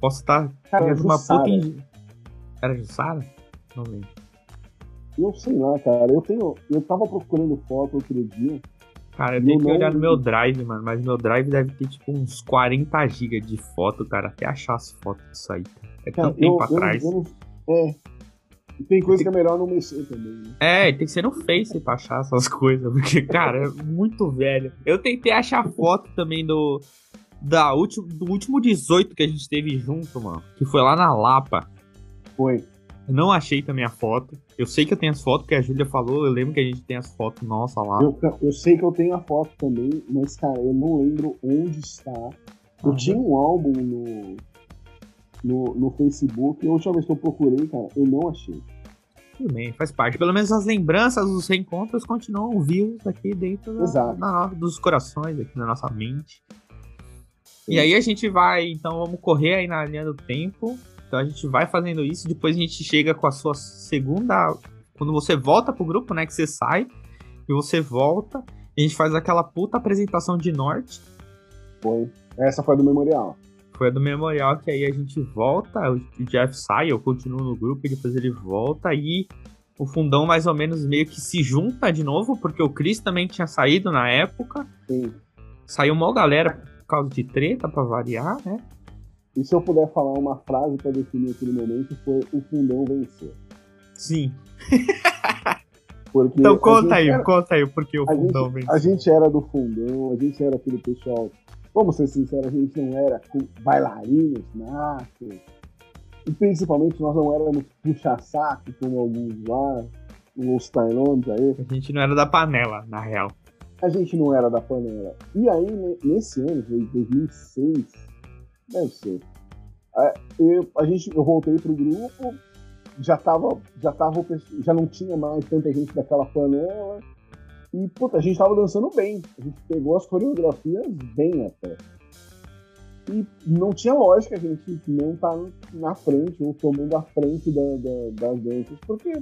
Posso estar Cara, uma puta. In... Era Jussara? Não lembro. Eu sei lá, cara. Eu tenho. Eu tava procurando foto outro dia. Cara, eu tenho que olhar no meu drive, mano. Mas meu drive deve ter tipo uns 40 GB de foto, cara. Até achar as fotos disso aí. É cara, tanto tempo eu, atrás. Eu, eu, é, e tem coisa que é melhor não mexer também. Né? É, tem que ser no Face pra achar essas coisas, porque, cara, é muito velho. Eu tentei achar foto também do, da último, do último 18 que a gente teve junto, mano. Que foi lá na Lapa. Foi. Eu não achei também a foto. Eu sei que eu tenho as fotos, que a Júlia falou. Eu lembro que a gente tem as fotos nossa lá. Eu, eu sei que eu tenho a foto também, mas, cara, eu não lembro onde está. Eu uhum. tinha um álbum no, no, no Facebook. E a última vez que eu procurei, cara, eu não achei. Tudo bem, faz parte. Pelo menos as lembranças, os reencontros continuam vivos aqui dentro da, da, dos corações, aqui na nossa mente. Sim. E aí a gente vai, então vamos correr aí na linha do tempo. Então a gente vai fazendo isso, depois a gente chega com a sua segunda. Quando você volta pro grupo, né? Que você sai e você volta. a gente faz aquela puta apresentação de norte. Foi. Essa foi do memorial. Foi a do memorial que aí a gente volta, o Jeff sai, eu continuo no grupo e depois ele volta e o fundão mais ou menos meio que se junta de novo, porque o Chris também tinha saído na época. Sim. Saiu uma galera por causa de treta, para variar, né? E se eu puder falar uma frase para definir aquele momento, foi o fundão venceu. Sim. então conta aí, era... conta aí porque o fundão gente, venceu. A gente era do fundão, a gente era aquele pessoal vamos ser sinceros, a gente não era bailarinos natos. E principalmente nós não éramos puxa-saco, como alguns lá, os tailões aí. A gente não era da panela, na real. A gente não era da panela. E aí, nesse ano, 2006, deve ser, eu, a gente, eu voltei pro grupo, já tava, já tava, já não tinha mais tanta gente daquela panela, e, puta, a gente tava dançando bem. A gente pegou as coreografias bem até. E não tinha lógica a gente não tá na frente, ou tomando a frente da, da, das danças, porque,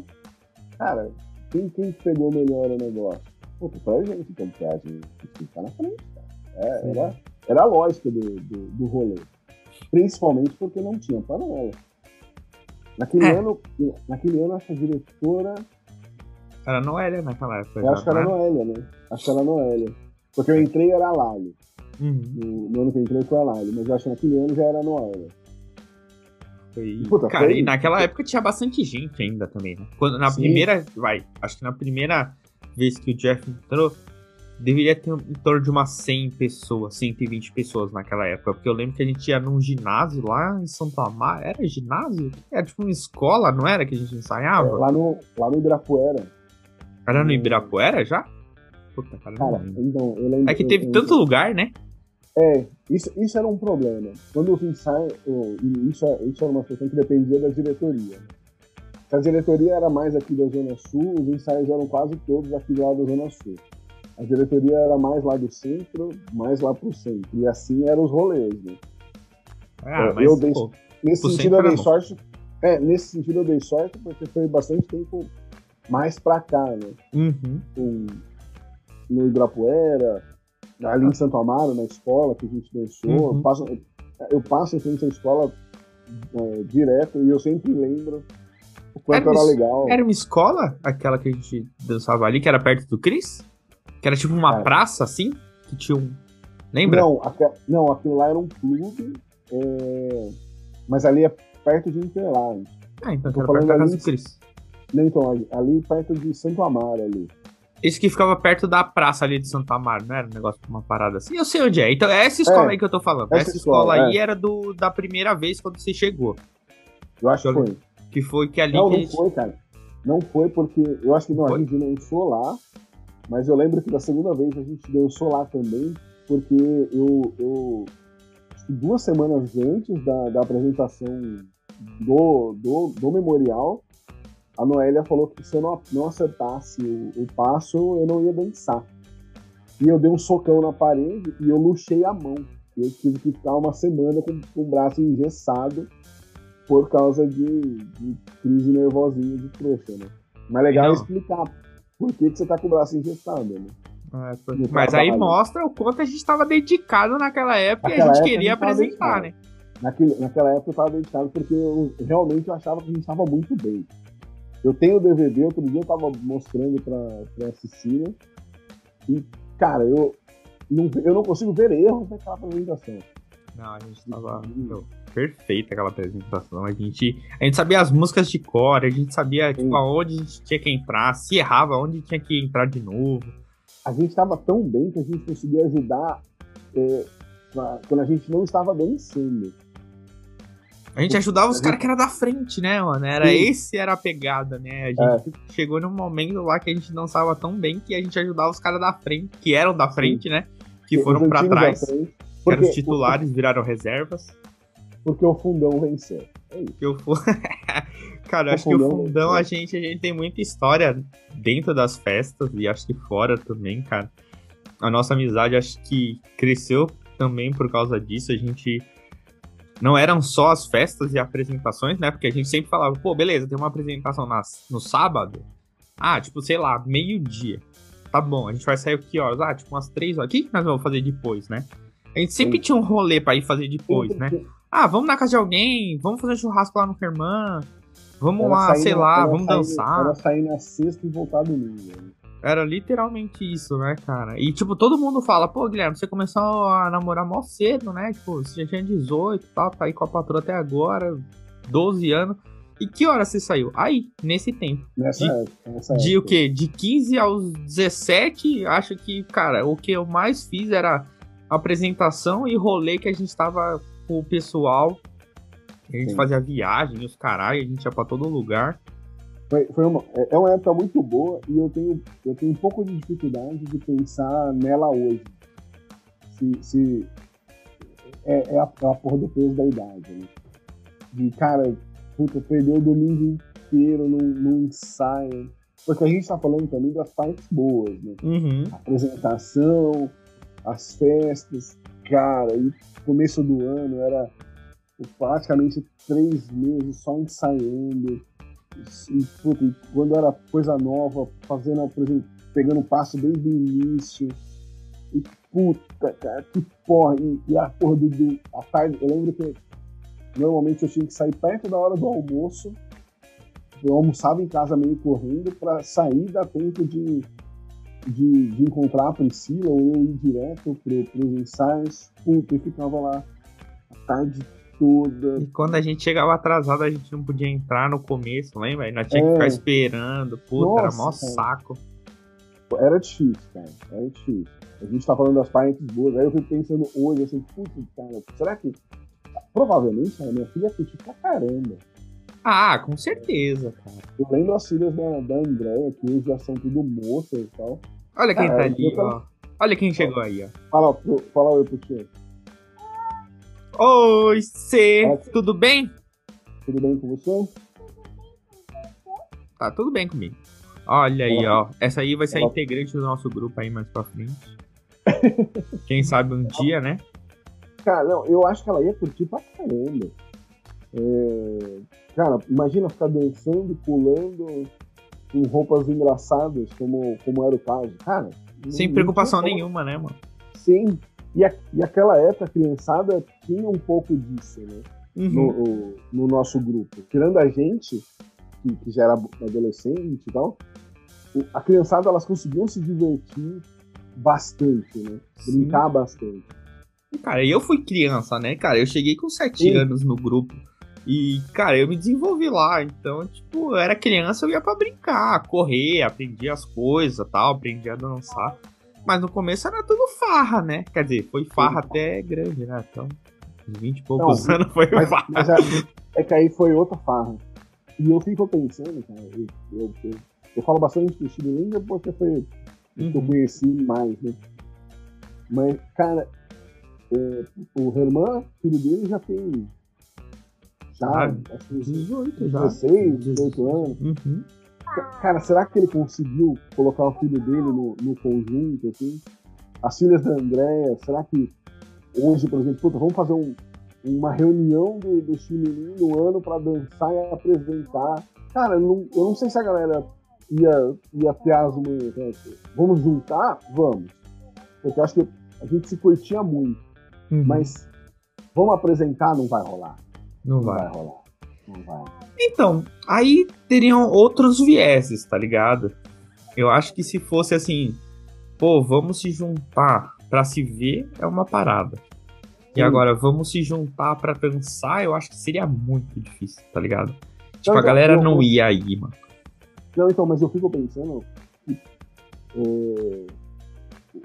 cara, quem, quem pegou melhor o negócio? Puta, foi a gente, então, a gente ficar na frente, cara. É, era, era a lógica do, do, do rolê. Principalmente porque não tinha panela. Naquele, é. ano, naquele ano, essa diretora era Noélia naquela época. Eu acho que era né? Noélia, né? Acho que era Noélia. Porque eu entrei era a Lali. Uhum. No, no, ano que eu entrei foi a Lali, mas eu acho que naquele ano já era Noélia. Foi... Puta, Cara, foi... e naquela época tinha bastante gente ainda também, né? Quando, na Sim. primeira, vai, acho que na primeira vez que o Jeff entrou, deveria ter em torno de umas 100 pessoas, 120 pessoas naquela época. Porque eu lembro que a gente ia num ginásio lá em Santo Amaro. Era ginásio? Era tipo uma escola, não era que a gente ensaiava? É, lá, no, lá no Ibirapuera. Era no Ibirapuera já? Puta, cara, cara então, eu lembro. É que teve eu, tanto lugar, né? É, isso, isso era um problema. Quando os ensaios. Isso, isso era uma questão que dependia da diretoria. Se a diretoria era mais aqui da Zona Sul, os ensaios eram quase todos aqui do lado da Zona Sul. A diretoria era mais lá do centro, mais lá pro centro. E assim eram os rolês, né? Ah, mas, eu dei, pô, nesse sentido eu dei sorte. É, nesse sentido eu dei sorte porque foi bastante tempo mais pra cá, né? Uhum. Um, no Ibirapuera, ali em Santo Amaro, na escola que a gente dançou. Uhum. Eu, passo, eu passo em frente à escola é, direto e eu sempre lembro o quanto era, era legal. Era uma escola, aquela que a gente dançava ali, que era perto do Cris? Que era tipo uma é. praça, assim? Que tinha um. Lembra? Não, aqu... não aquilo lá era um clube, é... mas ali é perto de Interlagos. Ah, então era perto da casa do Cris. Não, então, ali, ali perto de Santo Amaro ali. Esse que ficava perto da praça ali de Santo Amaro, não era um negócio uma parada assim? Eu sei onde é. Então é essa escola é, aí que eu tô falando. Essa, essa escola, escola, aí é. era do, da primeira vez quando você chegou. Eu acho que foi. Que foi que ali. Não, que não gente... foi, cara. Não foi porque. Eu acho que não, foi? a gente dançou lá. Mas eu lembro que da segunda vez a gente dançou lá também. Porque eu. eu duas semanas antes da, da apresentação do, do, do memorial, a Noélia falou que se eu não, não acertasse o, o, passo, eu não ia dançar. E eu dei um socão na parede e eu luxei a mão. Eu tive que ficar uma semana com, com o braço engessado por causa de, de crise nervosinha de trouxa, né? Mas legal não. explicar por que, que você tá com o braço engessado, né? É, mas aí mostra o quanto a gente estava dedicado naquela época naquela e a gente queria a gente apresentar, né? Naquele, naquela época eu estava dedicado porque eu realmente eu achava que a gente estava muito bem. Eu tenho o DVD, outro dia eu tava mostrando pra, pra Cecília. E, cara, eu não, eu não consigo ver erros naquela apresentação. Não, a gente tava meu, perfeita aquela apresentação. A gente, a gente sabia as músicas de cor, a gente sabia tipo, aonde a gente tinha que entrar, se errava, onde tinha que entrar de novo. A gente tava tão bem que a gente conseguia ajudar é, pra, quando a gente não estava vencendo. A gente ajudava os caras que era da frente, né, mano? Era Sim. esse era a pegada, né? A gente é. chegou num momento lá que a gente não estava tão bem que a gente ajudava os caras da frente, que eram da frente, Sim. né? Que foram para trás. Que eram os titulares, viraram reservas. Porque o fundão venceu. É isso. Que o Cara, eu acho que o fundão a gente, a gente tem muita história dentro das festas e acho que fora também, cara. A nossa amizade acho que cresceu também por causa disso. A gente não eram só as festas e apresentações, né? Porque a gente sempre falava, pô, beleza, tem uma apresentação nas, no sábado. Ah, tipo, sei lá, meio-dia. Tá bom, a gente vai sair que horas? Ah, tipo, umas três horas. O que nós vamos fazer depois, né? A gente sempre Sim. tinha um rolê pra ir fazer depois, né? Ah, vamos na casa de alguém, vamos fazer um churrasco lá no Ferman, vamos lá, sei lá, vamos sair, dançar. Era sair na sexta e voltar domingo. Né? Era literalmente isso, né, cara? E, tipo, todo mundo fala, pô, Guilherme, você começou a namorar mó cedo, né? Tipo, você já tinha 18 e tal, tá aí com a patroa até agora, 12 anos. E que hora você saiu? Aí, nesse tempo. Nessa de, época. Nessa de época. o quê? De 15 aos 17, acho que, cara, o que eu mais fiz era apresentação e rolê que a gente tava com o pessoal. A gente Sim. fazia viagem, os caralho, a gente ia pra todo lugar. Foi, foi uma, é, é uma época muito boa e eu tenho, eu tenho um pouco de dificuldade de pensar nela hoje. Se, se é, é, a, é a porra do peso da idade, né? De, cara, puta, perdeu o domingo inteiro num, num ensaio. Porque a gente tá falando também das partes boas, né? Uhum. A apresentação, as festas, cara, e começo do ano era praticamente três meses só ensaiando e, puta, e quando era coisa nova, fazendo, por exemplo, pegando passo desde o início. E puta, cara, que porra. E, e a porra do, do. A tarde, eu lembro que normalmente eu tinha que sair perto da hora do almoço. Eu almoçava em casa meio correndo para sair da tempo de, de, de, encontrar a Priscila ou eu ir direto pro, pros ensaios. Puta, e ficava lá a tarde toda. E quando a gente chegava atrasado, a gente não podia entrar no começo, lembra? Aí nós tinha é. que ficar esperando. Puta, Nossa, era mó saco. Era difícil, cara. Era difícil. A gente tá falando das parentes boas. Aí eu fico pensando hoje, assim, putz, cara, será que. Provavelmente a minha filha curte pra caramba. Ah, com certeza, cara. Eu lembro as filhas da, da Andréia, que hoje já são tudo moças e tal. Olha quem tá ali, tô- ó. Olha quem chegou aí, ó. Fala, fala oi pro tio. Oi, C, Fala. tudo bem? Tudo bem com você? Tá tudo bem comigo. Olha aí, ó. Essa aí vai ser a integrante do nosso grupo aí mais pra frente. Quem sabe um dia, né? Cara, não, eu acho que ela ia curtir pra caramba. É, Cara, imagina ficar dançando, pulando com roupas engraçadas, como, como era o caso. Cara, Sem preocupação nenhuma, né, mano? Sim. E, a, e aquela época, a criançada tinha um pouco disso, né? Uhum. No, o- no nosso grupo. Tirando a gente, que, que já era adolescente e tal, o- a criançada, elas conseguiam se divertir bastante, né? Sim. Brincar bastante. Cara, eu fui criança, né, cara? Eu cheguei com 7 Sim. anos no grupo. E, cara, eu me desenvolvi lá. Então, tipo, eu era criança, eu ia pra brincar, correr, aprendi as coisas tal, aprendi a dançar. Mas no começo era tudo farra, né? Quer dizer, foi farra até grande, né? Então, uns 20 e poucos Não, anos foi Mas, farra. mas é, que aí foi outra farra. E eu fico pensando, cara, eu, eu, eu, eu falo bastante do Linda porque foi o que eu Uhum. conheci mais, né? Mas, cara, é, o Herman, filho dele, já tem. Ah, acho que 18 já. 16, 18 anos. Uhum. Cara, será que ele conseguiu colocar o filho dele no, no conjunto, assim? As filhas da Andréia, será que hoje, por exemplo, puta, vamos fazer um- uma reunião do, do no ano pra dançar e apresentar? Cara, eu não, eu não sei se a galera ia, ia ter as manhas. né? Vamos juntar? Vamos. Porque eu acho que a gente se curtia muito, Uhum. mas vamos apresentar? Não vai rolar. Não vai. rolar. Não vai. Então, aí teriam outros vieses, tá ligado? Eu acho que se fosse assim, pô, vamos se juntar pra se ver é uma parada. E agora, vamos se juntar pra dançar, eu acho que seria muito difícil, tá ligado? Tipo, Não, a galera eu- não ia aí, mano. Não, então, mas eu fico pensando que é,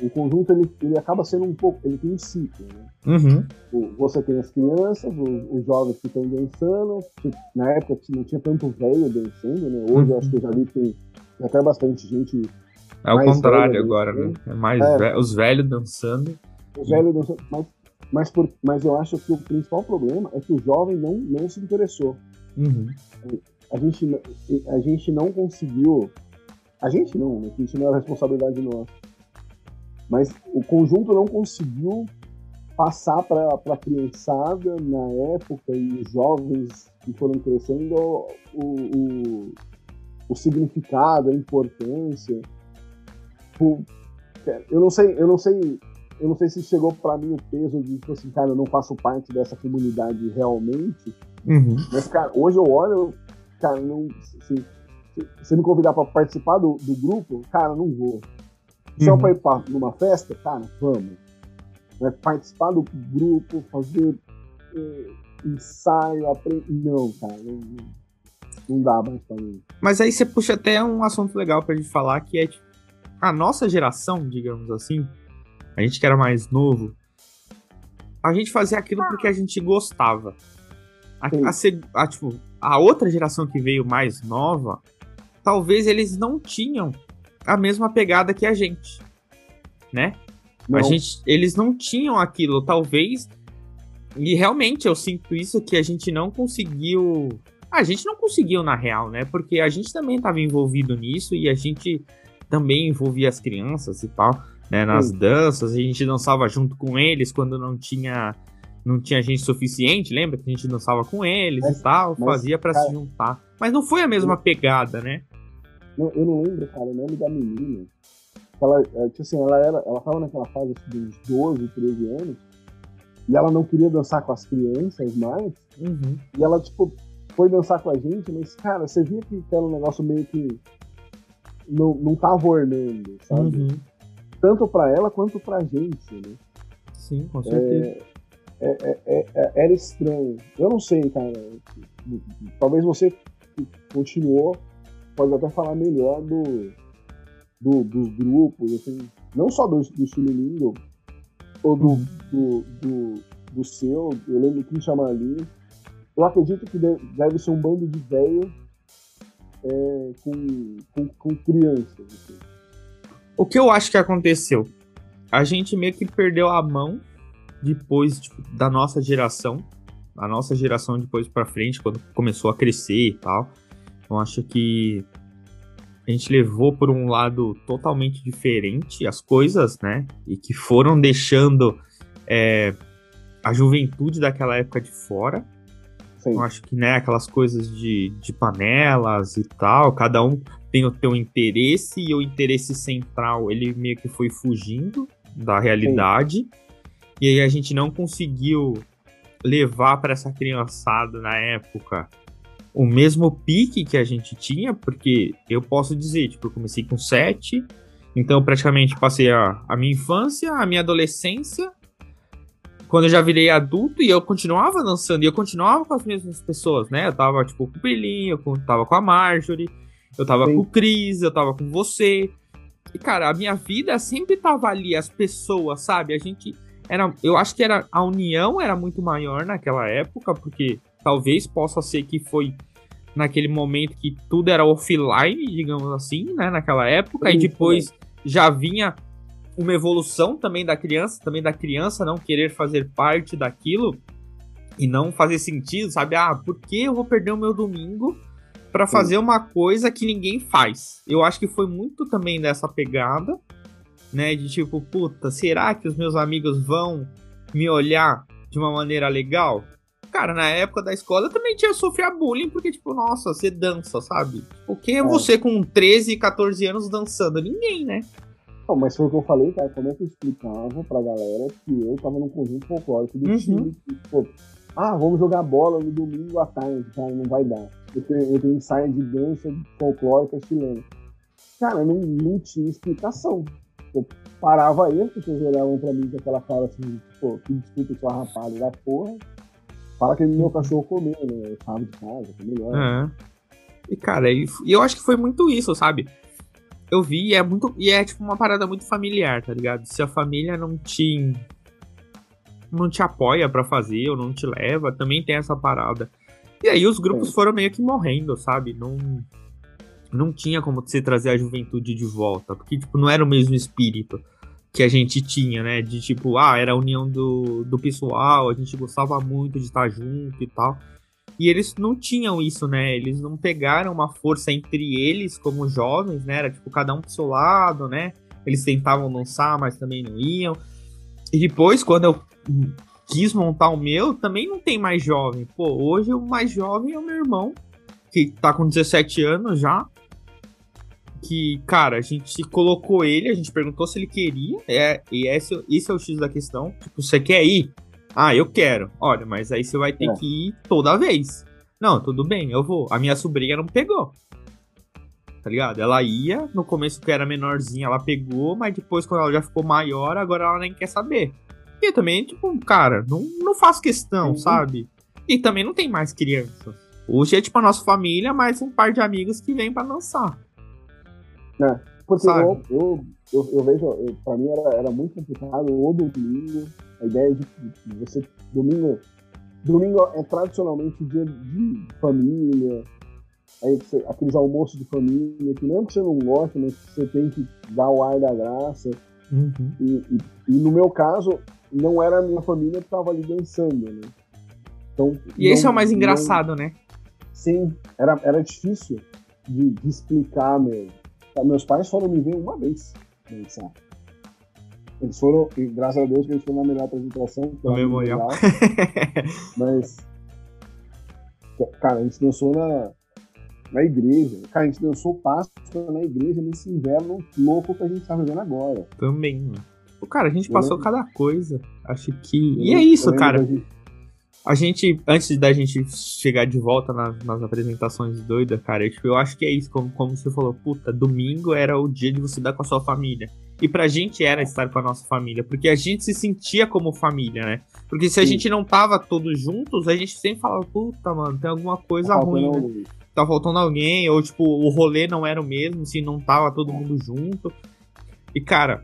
o conjunto ele, ele acaba sendo um pouco, ele tem um ciclo, né? Uhum. O- Você tem as crianças, os, os jovens que estão dançando, que na época não tinha tanto velho dançando, né? Hoje eu acho que eu já vi que tem, até bastante gente, É o contrário velho agora, né? É mais É. ve- os velhos dançando. os velhos dançando, mas, mas, por, mas eu acho que o principal problema é que o jovem não, não se interessou. Uhum. a gente, a gente não conseguiu. A gente não, né? que Isso não é responsabilidade nossa. Mas o conjunto não conseguiu passar para a criançada na época e os jovens que foram crescendo o, o, o significado, a importância. O- eu não sei, eu não sei, eu não sei se chegou para mim o peso de tipo assim, cara, eu não faço parte dessa comunidade realmente. Uhum. Mas, cara, hoje eu olho, cara, não. Se, se, se me convidar pra participar do, do grupo, cara, não vou. Só Uhum. pra ir pra, numa festa, cara, vamos. Mas participar do grupo, fazer eh, ensaio, aprender. Não, cara, não, não, dá mais pra mim. Mas aí você puxa até um assunto legal pra gente falar, que é tipo, a nossa geração, digamos assim, a gente que era mais novo, a gente fazia aquilo porque a gente gostava. A, a a, tipo, a outra geração que veio mais nova, talvez eles não tinham a mesma pegada que a gente, né? Não, A gente, eles não tinham aquilo, talvez. E realmente eu sinto isso que a gente não conseguiu. A gente não conseguiu, na real, né? Porque a gente também estava envolvido nisso e a gente também envolvia as crianças e tal, né? Nas danças, a gente dançava junto com eles quando não tinha. Não tinha gente suficiente, lembra? Que a gente dançava com eles Mas- e tal, mas, fazia pra cara- se juntar. Mas não foi a mesma pegada, né? Não, eu não lembro, cara, o nome da menina. Ela, eh, tipo assim, ela, era, ela tava naquela fase que, dos 12, 13 anos. E ela não queria dançar com as crianças mais. Uhum. E ela, tipo, foi dançar com a gente, mas, cara, você via que era um negócio meio que não, não tava ornando, sabe? Uhum. Tanto pra ela quanto pra gente, né? Sim, com certeza. É, é, é, é, era estranho. Eu não sei, cara. Talvez você continuou pode até falar melhor do, do, dos grupos, assim, não só do, do estilo lindo, ou do, uhum. do, do, do, seu, eu lembro que chama ali. Eu acredito que deve ser um bando de velho é, com, com, com crianças. Assim. O que eu acho que aconteceu? A gente meio que perdeu a mão depois tipo, da nossa geração. A nossa geração depois para frente, quando começou a crescer e tal. Eu acho que a gente levou por um lado totalmente diferente as coisas, né? E que foram deixando é, a juventude daquela época de fora. Sim. Eu acho que, né, aquelas coisas de, de panelas e tal, cada um tem o seu interesse e o interesse central, ele meio que foi fugindo da realidade. Sim. E aí a gente não conseguiu levar para essa criançada na época o mesmo pique que a gente tinha, porque eu posso dizer, tipo, eu comecei com 7, então eu praticamente passei a, a minha infância, a minha adolescência, quando eu já virei adulto e eu continuava dançando, e eu continuava com as mesmas pessoas, né? Eu tava, tipo, com o Pelinho, eu tava com a Marjorie, eu tava Sim. com o Cris, eu tava com você. E, cara, a minha vida sempre tava ali, as pessoas, sabe? A gente era. Eu acho que era a união era muito maior naquela época, porque talvez possa ser que foi naquele momento que tudo era offline, digamos assim, né, naquela época, Sim, e depois já vinha uma evolução também da criança, também da criança não querer fazer parte daquilo e não fazer sentido, sabe? Ah, por que eu vou perder o meu domingo para fazer uma coisa que ninguém faz? Eu acho que foi muito também dessa pegada, né, de tipo, puta, será que os meus amigos vão me olhar de uma maneira legal? Cara, na época da escola eu também tinha sofrido bullying, porque, tipo, nossa, você dança, sabe? Tipo, quem é, você com 13, 14 anos dançando? Ninguém, né? Não, mas foi o que eu falei, cara, como é que eu explicava pra galera que eu tava num conjunto folclórico do uhum. time, que, tipo, ah, vamos jogar bola no domingo à tarde, cara, não vai dar. Eu tenho, eu tenho ensaio de dança folclórica chilena. Cara, não, não tinha explicação. Eu parava aí, as pessoas olhavam pra mim com aquela cara assim, pô, que desculpa sua rapada da porra. Fala que meu cachorro comeu, né? Sabe de casa, que é melhor. É. E, cara, e eu acho que foi muito isso, sabe? Eu vi e é muito. E é tipo uma parada muito familiar, tá ligado? Se a família não te. não te apoia para fazer ou não te leva, também tem essa parada. E aí os grupos é. foram meio que morrendo, sabe? Não. Não tinha como você trazer a juventude de volta. Porque, tipo, não era o mesmo espírito que a gente tinha, né? De tipo, ah, era a união do, do pessoal, a gente gostava muito de estar junto e tal. E eles não tinham isso, né? Eles não pegaram uma força entre eles como jovens, né? Era tipo cada um pro seu lado, né? Eles tentavam lançar, mas também não iam. E depois, quando eu quis montar o meu, também não tem mais jovem. Pô, hoje o mais jovem é o meu irmão, que tá com 17 anos já que, cara, a gente colocou ele, a gente perguntou se ele queria, é, e esse, esse é o X da questão. Tipo, você quer ir? Ah, eu quero. Olha, mas aí você vai ter é. que ir toda vez. Não, tudo bem, eu vou. A minha sobrinha não pegou. Tá ligado? Ela ia, no começo que era menorzinha, ela pegou, mas depois, quando ela já ficou maior, agora ela nem quer saber. E também, tipo, cara, não, não faço questão, uhum. sabe? E também não tem mais crianças. Hoje é tipo a nossa família, mais um par de amigos que vem para dançar. É, porque eu, eu, eu, eu, vejo, eu, pra mim era, era muito complicado o domingo, a ideia de, de você. Domingo. Domingo é tradicionalmente dia de família, aí você, aqueles almoços de família, que mesmo que você não goste, mas você tem que dar o ar da graça. Uhum. E, e, e, no meu caso, não era a minha família que estava ali dançando, né? Então, e não, esse é o mais engraçado, não... né? Sim, era, era difícil de, de explicar mesmo. Meus pais foram me ver uma vez dançar. Eles foram, e graças a Deus que eles foram na melhor apresentação. No memorial. Mas, cara, a gente dançou na, na igreja. Cara, a gente dançou Páscoa na igreja nesse inverno louco que a gente tá vivendo agora. Também, mano. Cara, a gente passou cada coisa. Acho que. E é isso, cara. Gente a gente, antes da gente chegar de volta nas, nas apresentações doidas, cara, eu, tipo, eu acho que é isso, como, como você falou, puta, domingo era o dia de você dar com a sua família. E pra gente era estar com a nossa família, porque a gente se sentia como família, né? Porque se a Sim. gente não tava todos juntos, a gente sempre falava, puta, mano, tem alguma coisa ruim, né? tá faltando alguém, ou tipo, o rolê não era o mesmo, se não tava todo mundo junto. E cara,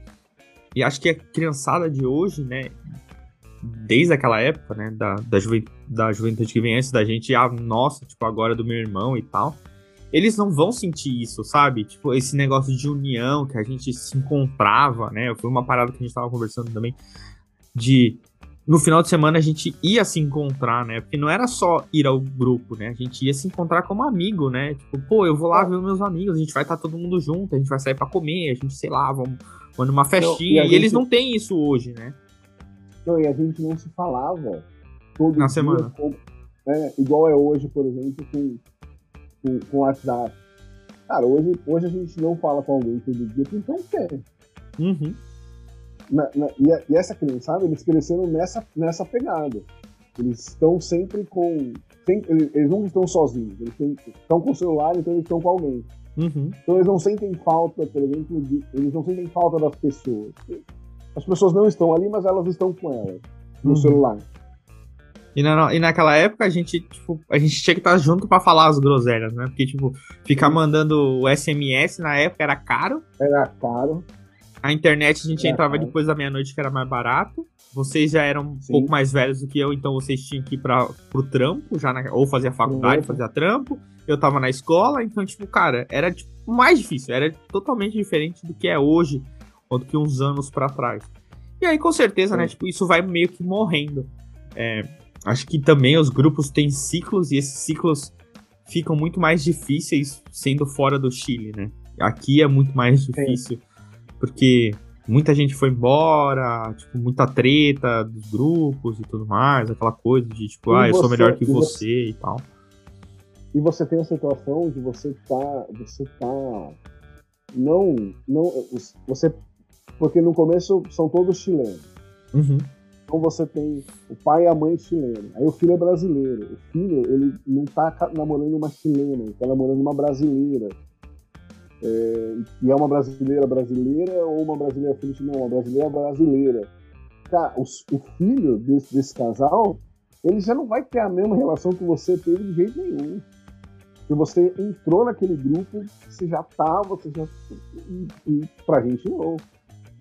e acho que a criançada de hoje, né, desde aquela época, né, da, da, juventude, da juventude que vem antes da gente, a nossa, tipo, agora do meu irmão e tal, eles não vão sentir isso, sabe? Tipo, esse negócio de união que a gente se encontrava, né? Foi uma parada que a gente tava conversando também, de no final de semana a gente ia se encontrar, né? Porque não era só ir ao grupo, né? A gente ia se encontrar como amigo, né? Tipo, pô, eu vou lá ver os meus amigos, a gente vai estar tá todo mundo junto, a gente vai sair para comer, a gente, sei lá, vamos, vamos numa festinha. Não, e, e gente... eles não têm isso hoje, né? Não, e a gente não se falava todo Na dia, semana. Como, é, igual é hoje, por exemplo, com, com, com WhatsApp. Cara, hoje, hoje a gente não fala com alguém todo dia não quer. Uhum na, na, e, e, essa criançada, eles cresceram nessa, nessa pegada. Eles estão sempre com. Sempre, eles, eles nunca estão sozinhos. Eles têm, estão com o celular, então eles estão com alguém. Uhum. Então eles não sentem falta, por exemplo, de, eles não sentem falta das pessoas. As pessoas não estão ali, mas elas estão com elas no uhum. celular. E, na, e naquela época a gente, tipo, a gente tinha que estar junto para falar as groselhas, né? Porque, tipo, ficar mandando o SMS na época era caro. Era caro. A internet a gente é, entrava é. depois da meia-noite, que era mais barato. Vocês já eram um Sim. pouco mais velhos do que eu, então vocês tinham que ir para pro trampo, já na, ou fazer a faculdade, fazer trampo. Eu tava na escola, então, tipo, cara, era tipo, mais difícil, era totalmente diferente do que é hoje, do que uns anos para trás. E aí, com certeza, né, tipo, isso vai meio que morrendo. É, acho que também os grupos têm ciclos, e esses ciclos ficam muito mais difíceis sendo fora do Chile, né? Aqui é muito mais difícil. Sim porque muita gente foi embora, tipo, muita treta dos grupos e tudo mais, aquela coisa de tipo, e ah, eu sou melhor que você, você, e tal. E você tem a situação de você tá, você tá não, não, você, porque no começo são todos chilenos. Uhum. Então você tem o pai e a mãe chileno. Aí o filho é brasileiro. O filho, ele não tá namorando uma chilena, ele tá namorando uma brasileira. É, e é uma brasileira brasileira ou uma brasileira filha não, uma brasileira brasileira. Cara, o, o filho desse, desse, casal, ele já não vai ter a mesma relação que você teve de jeito nenhum. Porque você entrou naquele grupo, você já tava, você já. E, e pra gente não.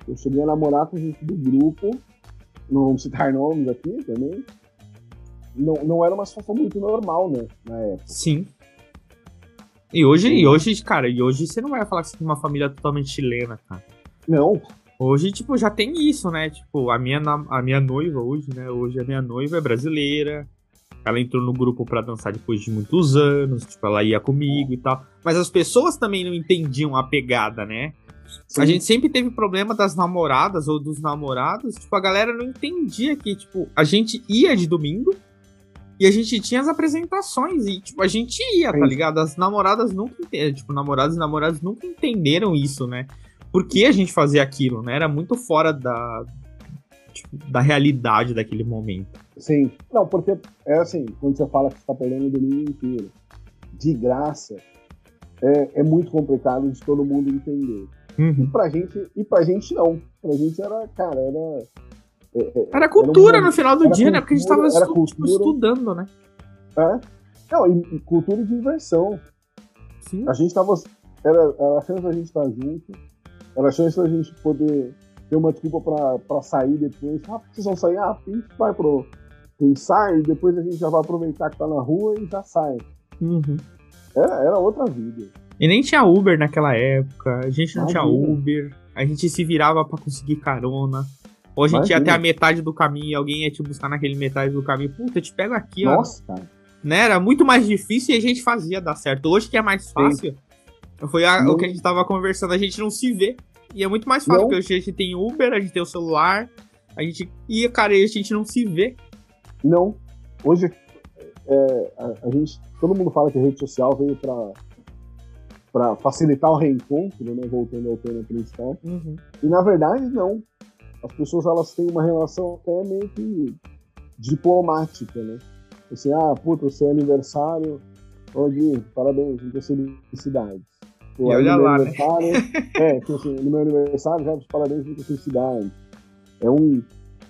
Eu cheguei a namorar com gente do grupo, não vamos citar nomes aqui também. Não, não era uma situação muito normal, né? Na época. Sim. E hoje, e hoje, cara, e hoje você não vai falar que você tem uma família totalmente chilena, cara. Não. Hoje, tipo, já tem isso, né? Tipo, a minha, a minha noiva hoje, né? Hoje a minha noiva é brasileira. Ela entrou no grupo para dançar depois de muitos anos. Tipo, ela ia comigo e tal. Mas as pessoas também não entendiam a pegada, né? Sim. A gente sempre teve problema das namoradas ou dos namorados. Tipo, a galera não entendia que, tipo, a gente ia de domingo e a gente tinha as apresentações e, tipo, a gente ia, tá ligado? As namoradas nunca entenderam, tipo, namorados e namoradas nunca entenderam isso, né? Por que a gente fazia aquilo, né? Era muito fora da, tipo, da realidade daquele momento. Sim. Não, porque é assim, quando você fala que você tá perdendo o domingo inteiro, de graça, é, é muito complicado de todo mundo entender. Uhum. E pra gente, e pra gente não. Pra gente era, cara, era é, é, era cultura era no final do dia, cultura, né? Porque a gente tava estu tipo, estudando, né? É. Não, e, e, cultura e diversão. Sim. A gente tava. Era, era a chance da gente estar junto, era a chance da gente poder ter uma desculpa pra, pra sair depois. Ah, vocês vão sair? Ah, a gente vai pro, ensaio e depois a gente já vai aproveitar que tá na rua e já sai. Uhum. Era, era outra vida. E nem tinha Uber naquela época, a gente não tinha Uber, a gente se virava para conseguir carona. Ou a gente Imagina. ia até a metade do caminho e alguém ia te buscar naquele metade do caminho. Puta, eu te pego aqui, Nossa, ó. cara. Né? Era muito mais difícil e a gente fazia dar certo. Hoje que é mais fácil, Sim. foi a, o que a gente tava conversando, a gente não se vê. E é muito mais fácil, não. porque hoje a gente tem Uber, a gente tem o celular, a gente. E, cara, a gente não se vê. Não. Hoje, é, a, a, gente. Todo mundo fala que a rede social veio pra, pra facilitar o reencontro, né? Voltando ao tema principal. Uhum. E na verdade, não as pessoas elas têm uma relação até meio que diplomática, né? Assim, ah, puta, o seu aniversário, hoje, parabéns, muitas felicidades. Pô, e olha lá, né? É, tipo assim, no meu aniversário, já parabéns, muitas felicidades. É um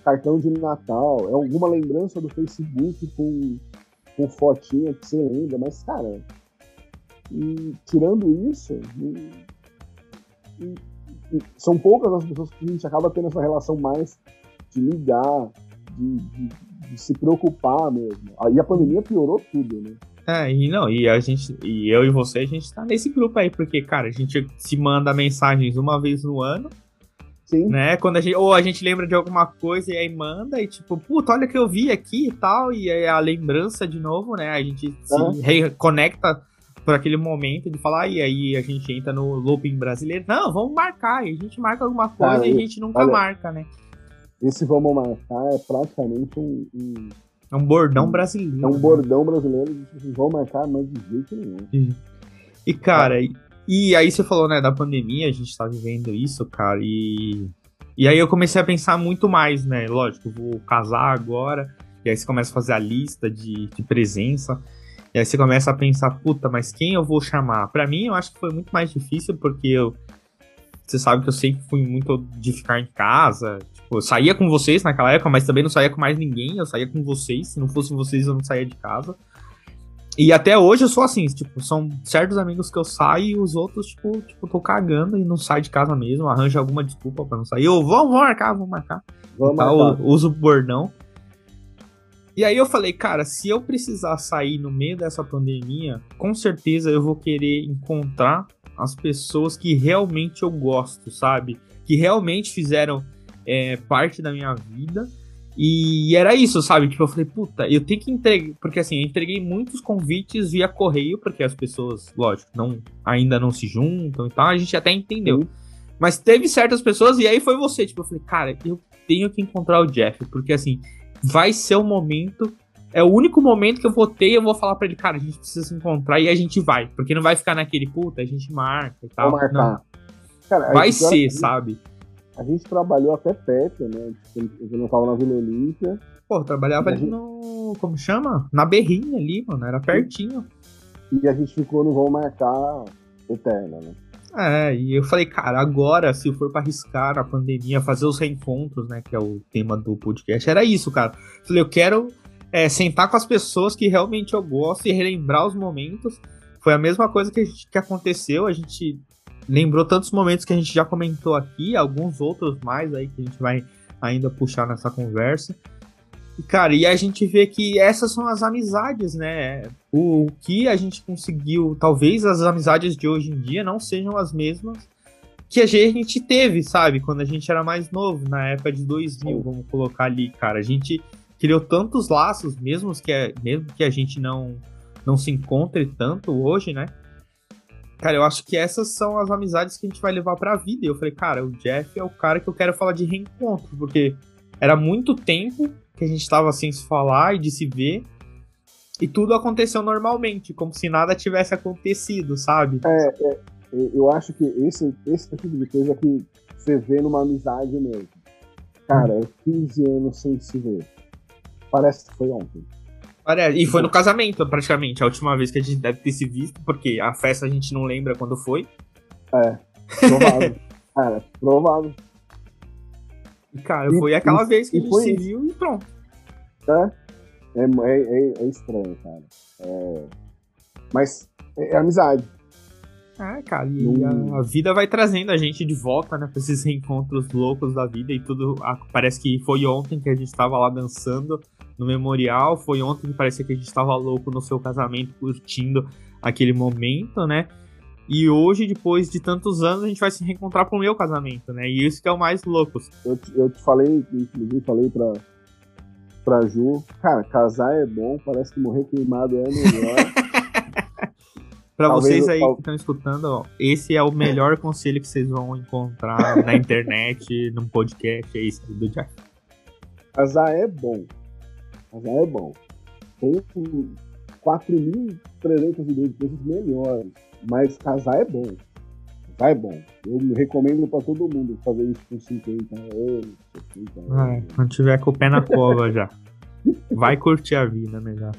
cartão de Natal, é alguma lembrança do Facebook com, com fotinha que você lembra, mas, cara, E tirando isso, e, e, e são poucas as pessoas que a gente acaba tendo essa relação mais de ligar, de, de, de se preocupar mesmo. Aí a pandemia piorou tudo, né? É, e não, e a gente, e eu e você, a gente tá nesse grupo aí, porque, cara, a gente se manda mensagens uma vez no ano, Sim. né? Quando a gente, ou a gente lembra de alguma coisa e aí manda, e tipo, puta, olha o que eu vi aqui e tal, e aí a lembrança de novo, né? A gente se Uhum. reconecta por aquele momento de falar, e aí a gente entra no looping brasileiro. Não, vamos marcar, e a gente marca alguma coisa Cara, e a gente nunca olha, marca, né? Esse vamos marcar é praticamente um, um- É um bordão brasileiro. é um né? bordão brasileiro de vão marcar, mas de jeito nenhum. E, cara, e, e aí você falou, né, da pandemia, a gente tá vivendo isso, cara, e. E aí eu comecei a pensar muito mais, né? Lógico, vou casar agora, e aí você começa a fazer a lista de, de presença, e aí você começa a pensar, puta, mas quem eu vou chamar? Pra mim, eu acho que foi muito mais difícil, porque eu. Você sabe que eu sempre fui muito de ficar em casa. Tipo, eu saía com vocês naquela época, mas também não saía com mais ninguém. Eu saía com vocês. Se não fosse vocês, eu não saía de casa. E até hoje eu sou assim, tipo, são certos amigos que eu saio e os outros, tipo, tipo, tô cagando e não saio de casa mesmo, arranjo alguma desculpa pra não sair. Eu vou, vou marcar, vou marcar. Vamos Tá, marcar. eu uso o bordão. E aí eu falei, cara, se eu precisar sair no meio dessa pandemia, com certeza eu vou querer encontrar as pessoas que realmente eu gosto, sabe? Que realmente fizeram é, parte da minha vida. E era isso, sabe? Tipo, eu falei, puta, eu tenho que entregar. Porque assim, eu entreguei muitos convites via correio, porque as pessoas, lógico, não, ainda não se juntam e tal. A gente até entendeu. Mas teve certas pessoas, e aí foi você. Tipo, eu falei, cara, eu tenho que encontrar o Jeff, porque assim, vai ser o momento. É o único momento que eu vou ter e eu vou falar pra ele, cara, a gente precisa se encontrar e a gente vai. Porque não vai ficar naquele, puta, a gente marca e tal. Vamos marcar. Não, Cara, vai a gente- ser, sabe? A gente trabalhou até perto, né? Eu não tava na Vila Olímpia. Pô, trabalhava ali no. Como chama? Na berrinha ali, mano. Era pertinho. E a gente ficou no Vão Marcar Eterna, né? É, e eu falei, cara, agora, se for pra arriscar na pandemia, fazer os reencontros, né, que é o tema do podcast, era isso, cara. Falei, eu quero é, sentar com as pessoas que realmente eu gosto e relembrar os momentos. Foi a mesma coisa que, gente- que aconteceu, a gente lembrou tantos momentos que a gente já comentou aqui, alguns outros mais aí que a gente vai ainda puxar nessa conversa. Cara, e a gente vê que essas são as amizades, né? O que a gente conseguiu, talvez as amizades de hoje em dia não sejam as mesmas que a gente teve, sabe? Quando a gente era mais novo, na época de 2000, vamos colocar ali, cara. A gente criou tantos laços, mesmo que, a- mesmo que a gente não, não se encontre tanto hoje, né? Cara, eu acho que essas são as amizades que a gente vai levar pra vida. E eu falei, cara, o Jeff é o cara que eu quero falar de reencontro, porque era muito tempo que a gente tava sem se falar e de se ver. E tudo aconteceu normalmente, como se nada tivesse acontecido, sabe? É, Eu acho que esse, esse tipo de coisa que você vê numa amizade mesmo. Cara, é 15 anos sem se ver. Parece que foi ontem. Parece. E foi no casamento, praticamente, a última vez que a gente deve ter se visto, porque a festa a gente não lembra quando foi. É, provável. Cara, provável. E, cara, E- foi aquela e- vez que a gente se viu e pronto. É, é, é, é estranho, cara. É, mas é, é amizade. É, cara, e Não- a, a vida vai trazendo a gente de volta, né, pra esses reencontros loucos da vida e tudo. a- parece que foi ontem que a gente tava lá dançando no memorial, foi ontem que parecia que a gente tava louco no seu casamento, curtindo aquele momento, né? E hoje, depois de tantos anos, a gente vai se reencontrar pro meu casamento, né? E isso que é o mais louco. Eu, te- eu te falei, inclusive falei pra, pra Ju, cara, casar é bom, parece que morrer queimado é melhor. Pra Talvez vocês aí que estão escutando, ó, esse é o melhor conselho que vocês vão encontrar na internet, num podcast, é isso do Jack. casar é bom. Casar é bom. Tem 4.302 coisas melhores, mas casar é bom. Casar é bom. Eu recomendo pra todo mundo fazer isso com 50 anos, 60 anos. quando tiver com o pé na cova já. Vai curtir a vida, né, já.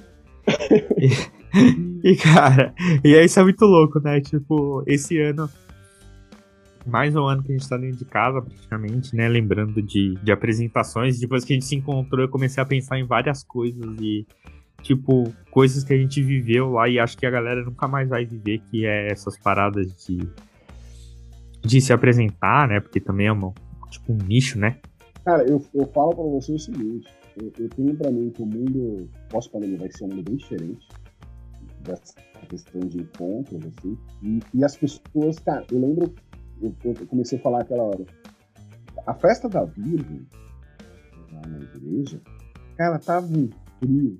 E, e, cara, e aí isso é muito louco, né? Tipo, esse ano, mais um ano que a gente tá dentro de casa, praticamente, né? Lembrando de, de apresentações. Depois que a gente se encontrou, eu comecei a pensar em várias coisas e tipo, coisas que a gente viveu lá e acho que a galera nunca mais vai viver, que é essas paradas de, de se apresentar, né? Porque também é uma, tipo um nicho, né? Cara, eu, eu falo pra você o seguinte, eu, eu tenho pra mim que o mundo pós-pandemia vai ser um mundo bem diferente dessa questão de encontros, assim, e, e as pessoas, cara, eu lembro, eu, eu comecei a falar aquela hora, a festa da Virgem, lá na igreja, cara, tava frio,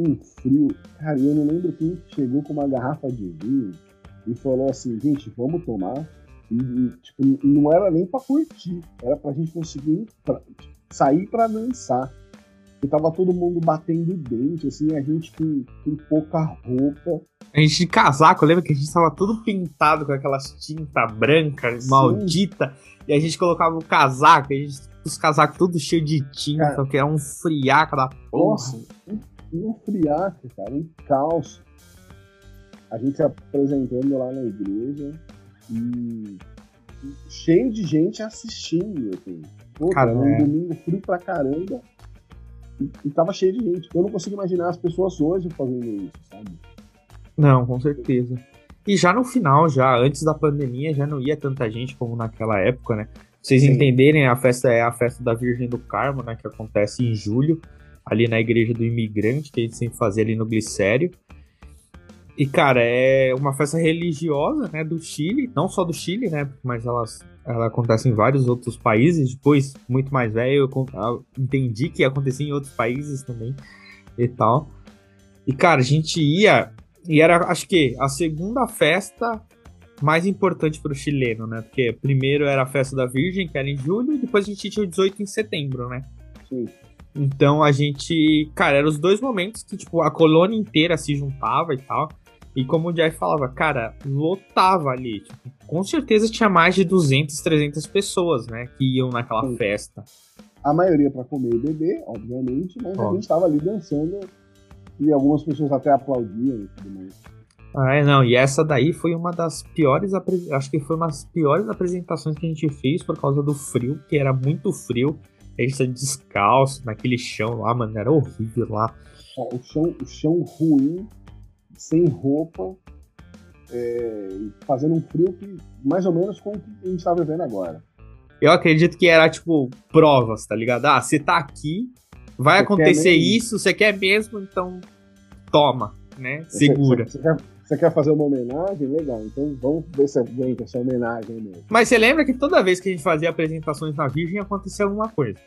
um frio. Cara, eu não lembro quem chegou com uma garrafa de vinho e falou assim, gente, vamos tomar. E, e tipo, não era nem pra curtir, era pra gente conseguir pra, sair pra dançar. E tava todo mundo batendo dente, assim, a gente com, com pouca roupa. A gente de casaco, lembra que a gente tava todo pintado com aquelas tinta branca, Sim. maldita, e a gente colocava o casaco, a gente, os casacos todos cheios de tinta, Cara, que era um friaca da porra. Nossa, um friaca, cara, um caos. A gente se apresentando lá na igreja e cheio de gente assistindo, assim. Pô, cara, um é. domingo frio pra caramba e, e tava cheio de gente. Eu não consigo imaginar as pessoas hoje fazendo isso, sabe? Não, com certeza. E já no final, já antes da pandemia, já não ia tanta gente como naquela época, né? Pra vocês Sim. entenderem, a festa é a festa da Virgem do Carmo, né? Que acontece em julho, ali na Igreja do Imigrante, que a gente sempre fazia ali no Glicério. E, cara, é uma festa religiosa, né, do Chile, não só do Chile, né, mas elas, ela acontece em vários outros países. Depois, muito mais velho, eu, entendi que ia acontecer em outros países também e tal. E, cara, a gente ia, e era, acho que, a segunda festa mais importante para o chileno, né, porque primeiro era a festa da Virgem, que era em julho, e depois a gente tinha o 18 em setembro, né. Sim. Então a gente, cara, eram os dois momentos que, tipo, a colônia inteira se juntava e tal. E como o Jeff falava, cara, lotava ali. Tipo, com certeza tinha mais de 200, 300 pessoas, né, que iam naquela Sim. festa. A maioria para comer e beber, obviamente, mas Ó. a gente tava ali dançando e algumas pessoas até aplaudiam e tudo mais. Ah, é, não, e essa daí foi uma das piores, acho que foi uma das piores apresentações que a gente fez por causa do frio, que era muito frio. A gente tá descalço naquele chão lá, mano, era horrível lá. O chão, o chão ruim, sem roupa, é, fazendo um frio que mais ou menos como a gente tá vivendo agora. Eu acredito que era tipo provas, tá ligado? Ah, você tá aqui, vai você acontecer isso, você quer mesmo, então toma, né? Segura. Você, você, quer, você, quer, fazer uma homenagem? Legal, então vamos ver se aguenta essa homenagem mesmo. Mas você lembra que toda vez que a gente fazia apresentações na Virgem acontecia alguma coisa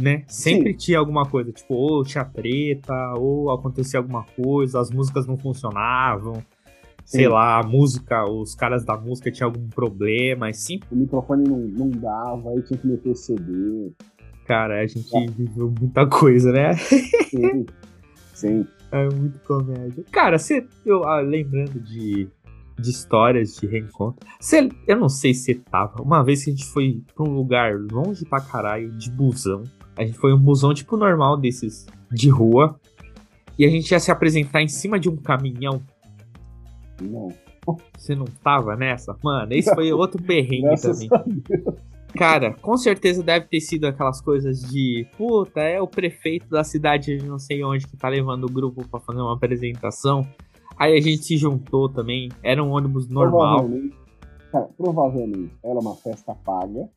né? Sempre Sim. tinha alguma coisa, tipo, ou tinha treta, ou acontecia alguma coisa, as músicas não funcionavam, Sim. sei lá, a música, os caras da música tinham algum problema, assim. O microfone não, não dava, aí tinha que meter CD. Cara, a gente é. viveu muita coisa, né? Sim. Sim. É muito comédia. Cara, você, eu, ah, lembrando de de histórias de reencontro. Cê, eu não sei se você tava. Uma vez que a gente foi pra um lugar longe pra caralho, de busão. A gente foi um busão tipo normal desses de rua. E a gente ia se apresentar em cima de um caminhão. Não. Você não tava nessa? Mano, esse foi outro perrengue também. Cara, com certeza deve ter sido aquelas coisas de puta, é o prefeito da cidade de não sei onde que tá levando o grupo para fazer uma apresentação. Aí a gente se juntou também, era um ônibus normal. Provavelmente, cara, provavelmente era uma festa paga.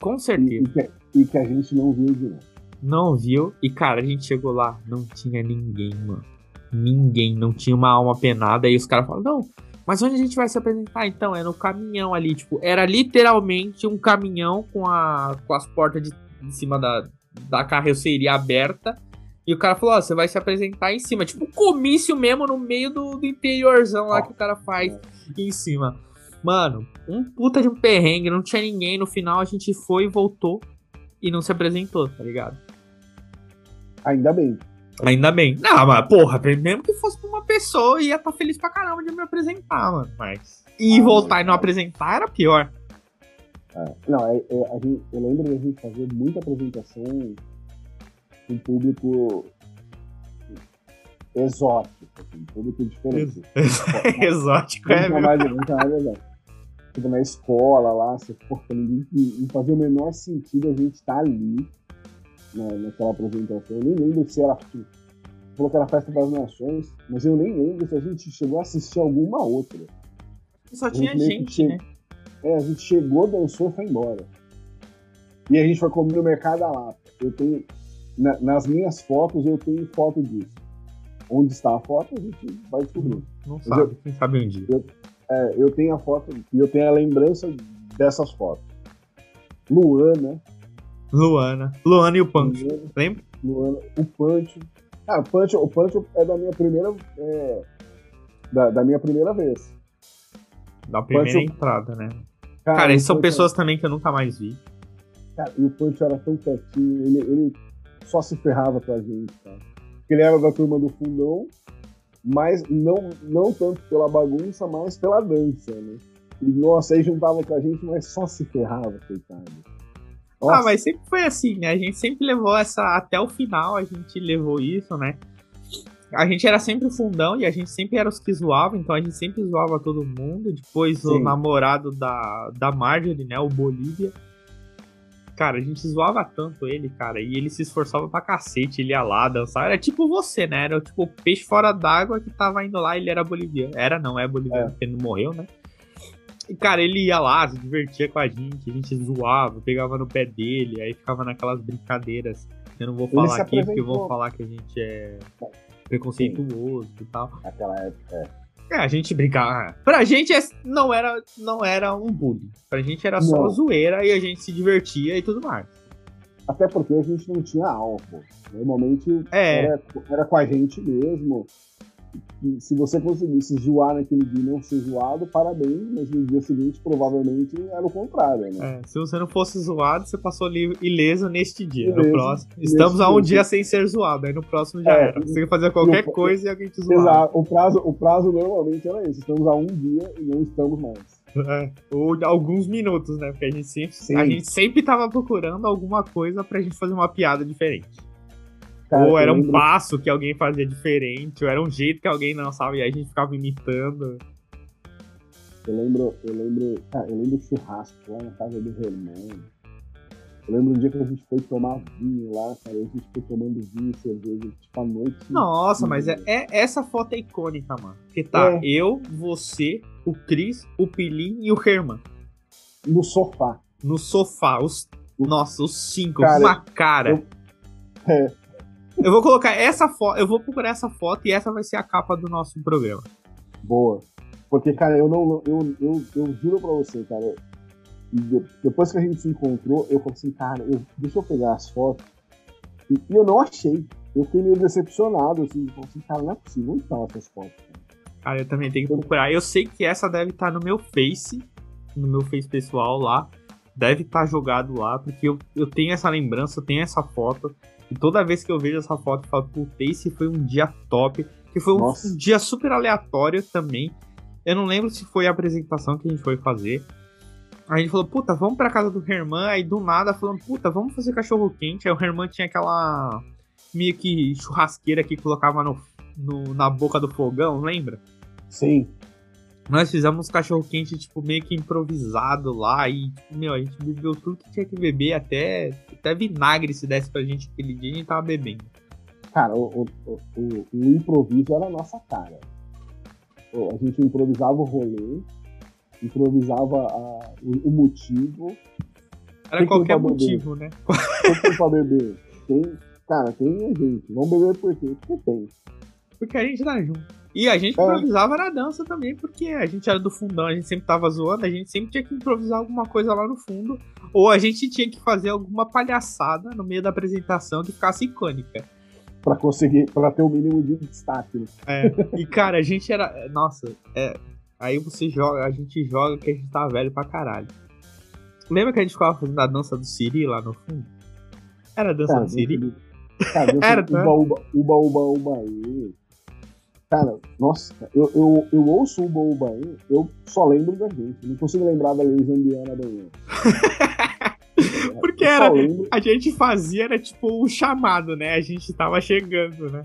Com certeza. E, que, e que a gente não viu de novo. Não viu. E, cara, a gente chegou lá, não tinha ninguém, mano. Ninguém, não tinha uma alma penada. Aí os caras falaram, não, mas onde a gente vai se apresentar então? É no caminhão ali, tipo, era literalmente um caminhão com, a, com as portas de, de cima da, da carroceria aberta. E o cara falou, ó, você vai se apresentar em cima. Tipo, comício mesmo no meio do, do interiorzão lá que o cara faz em cima. Mano, um puta de um perrengue, não tinha ninguém. No final a gente foi e voltou e não se apresentou, tá ligado? Ainda bem. Ainda bem. Não, mas porra, mesmo que fosse pra uma pessoa, ia estar tá feliz pra caramba de me apresentar, mano. Mas. E ah, voltar e não apresentar era pior. É, não, é, é, gente, eu lembro de a gente fazer muita apresentação com público exótico, assim, público diferente. exótico, é, mesmo. Mais, mais tipo, na escola lá, você, porra, não fazia o menor sentido a gente estar tá ali na, naquela apresentação. Eu nem lembro se era tipo, falou que era a Festa das Nações, mas eu nem lembro se a gente chegou a assistir alguma outra. Só tinha gente, che... né? É, a gente chegou, dançou e foi embora. E a gente foi comer no Mercado da Lapa. Eu tenho, na, nas minhas fotos, eu tenho foto disso. Onde está a foto, a gente vai descobrir. Não sabe, eu, quem sabe um dia. Eu, é, eu tenho a foto e eu tenho a lembrança dessas fotos. Luana. Luana. Luana e o Pancho. Lembra? Luana, o Pancho. Ah, o Pancho, o Pancho é da minha primeira. É, da, da, minha primeira vez. Da primeira Pancho, entrada, né? Cara, cara são pessoas também que eu nunca mais vi. Cara, e o Pancho era tão quietinho, ele, ele só se ferrava com a gente, cara. Ele era da turma do fundão, mas não, não tanto pela bagunça, mas pela dança, né? E, nossa, aí juntava com a gente, mas só se ferrava, coitado. Ah, nossa. Ah, mas sempre foi assim, né? A gente sempre levou essa. Até o final a gente levou isso, né? A gente era sempre o fundão e a gente sempre era os que zoavam, então a gente sempre zoava todo mundo. Depois Sim. o namorado da, da Marjorie, né? O Bolívia. Cara, a gente zoava tanto ele, cara, e ele se esforçava pra cacete, ele ia lá dançar. Era tipo você, né? Era tipo o peixe fora d'água que tava indo lá, ele era boliviano. Era, não é boliviano, é. porque ele não morreu, né? E, cara, ele ia lá, se divertia com a gente, a gente zoava, pegava no pé dele, aí ficava naquelas brincadeiras. Eu não vou falar aqui porque vão falar que a gente é preconceituoso Sim. e tal. Naquela época, é. É, a gente brincava. Pra gente é, não era, não era um bullying. Pra gente era só não. zoeira e a gente se divertia e tudo mais. Até porque a gente não tinha álcool. Normalmente é. era, era com a gente mesmo se você conseguisse zoar naquele dia e não ser zoado, parabéns, mas no dia seguinte provavelmente era o contrário, né? É, se você não fosse zoado, você passou ileso neste dia. Ileso, no próximo. Estamos a um dia. dia sem ser zoado, aí no próximo já é, era. Você fazer qualquer o, coisa e alguém te zoava. Exato, o prazo, o prazo normalmente era esse. Estamos a um dia e não estamos mais. É, ou alguns minutos, né? Porque a gente sempre, a gente sempre tava procurando alguma coisa pra gente fazer uma piada diferente. Cara, ou era um passo que alguém fazia diferente, ou era um jeito que alguém sabe, e aí a gente ficava imitando. Eu lembro, eu lembro, cara, eu lembro churrasco lá na casa do Herman. Eu lembro um dia que a gente foi tomar vinho lá, cara, a gente foi tomando vinho e cerveja, tipo, à noite. Nossa, mas é, é, essa foto é icônica, mano. Que tá é. eu, você, o Cris, o Pilim e o Herman. No sofá. No sofá, os. Nossa, os cinco, cara, uma cara. Eu, é, eu vou colocar essa foto, eu vou procurar essa foto e essa vai ser a capa do nosso programa. Boa. Porque, cara, eu não. Eu, eu, eu juro pra você, cara. Depois que a gente se encontrou, eu falei assim, cara, eu, deixa eu pegar as fotos. E, e, eu não achei. Eu fiquei meio decepcionado, assim. Falei assim, cara, não é possível, não estão essas fotos. Cara. eu também tenho que procurar. Eu sei que essa deve estar no meu Face, no meu Face pessoal lá. Deve estar jogado lá, porque eu, eu tenho essa lembrança, eu tenho essa foto. E toda vez que eu vejo essa foto, eu falo, puta, esse foi um dia top. Que foi um, um, dia super aleatório também. Eu não lembro se foi a apresentação que a gente foi fazer. A gente falou, puta, vamos pra casa do Herman. Aí do nada falando, puta, vamos fazer cachorro quente. Aí o Herman tinha aquela meio que churrasqueira que colocava no, no na boca do fogão, lembra? Sim. Nós fizemos cachorro quente, tipo, meio que improvisado lá. E, tipo, meu, a gente bebeu tudo que tinha que beber, até, até vinagre se desse pra gente aquele dia, a gente tava bebendo. Cara, o, o, o, o improviso era a nossa cara. A gente improvisava o rolê, improvisava a, o, motivo. Era qualquer motivo, né? Tem pra beber. Tem, cara, tem a gente. Vamos beber por quê? Porque tem. Porque a gente tá junto. E a gente é. improvisava na dança também, porque a gente era do fundão, a gente sempre tava zoando, a gente sempre tinha que improvisar alguma coisa lá no fundo. Ou a gente tinha que fazer alguma palhaçada no meio da apresentação que ficasse icônica. Pra conseguir, pra ter o mínimo de destaque. Né? É. E cara, a gente era. Nossa, é. Aí você joga, a gente joga que a gente tá velho pra caralho. Lembra que a gente ficava fazendo a dança do Siri lá no fundo? Era a dança do Siri? Cara, era, uba, uba, uba, uba, uba, uba. Cara, nossa, eu, eu, eu ouço o Bom Bahia, eu só lembro da gente. Não consigo lembrar da Luiz Ambiana Bahia. Porque era, a gente fazia, era tipo o um chamado, né? A gente tava chegando, né?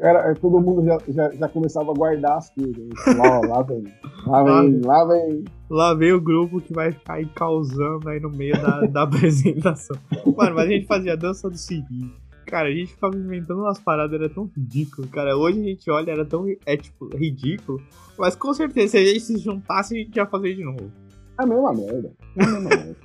Era, todo mundo já, já, já começava a guardar as coisas. Lá, lá vem, lá vem, lá vem. Lá vem o grupo que vai ficar aí causando aí no meio da, da apresentação. Mano, mas a gente fazia a dança do Siri Cara, a gente ficava inventando umas paradas, era tão ridículo, cara. Hoje a gente olha, era tão, é tipo, ridículo. Mas com certeza, se a gente se juntasse, a gente ia fazer de novo. É a mesma merda. É a mesma merda.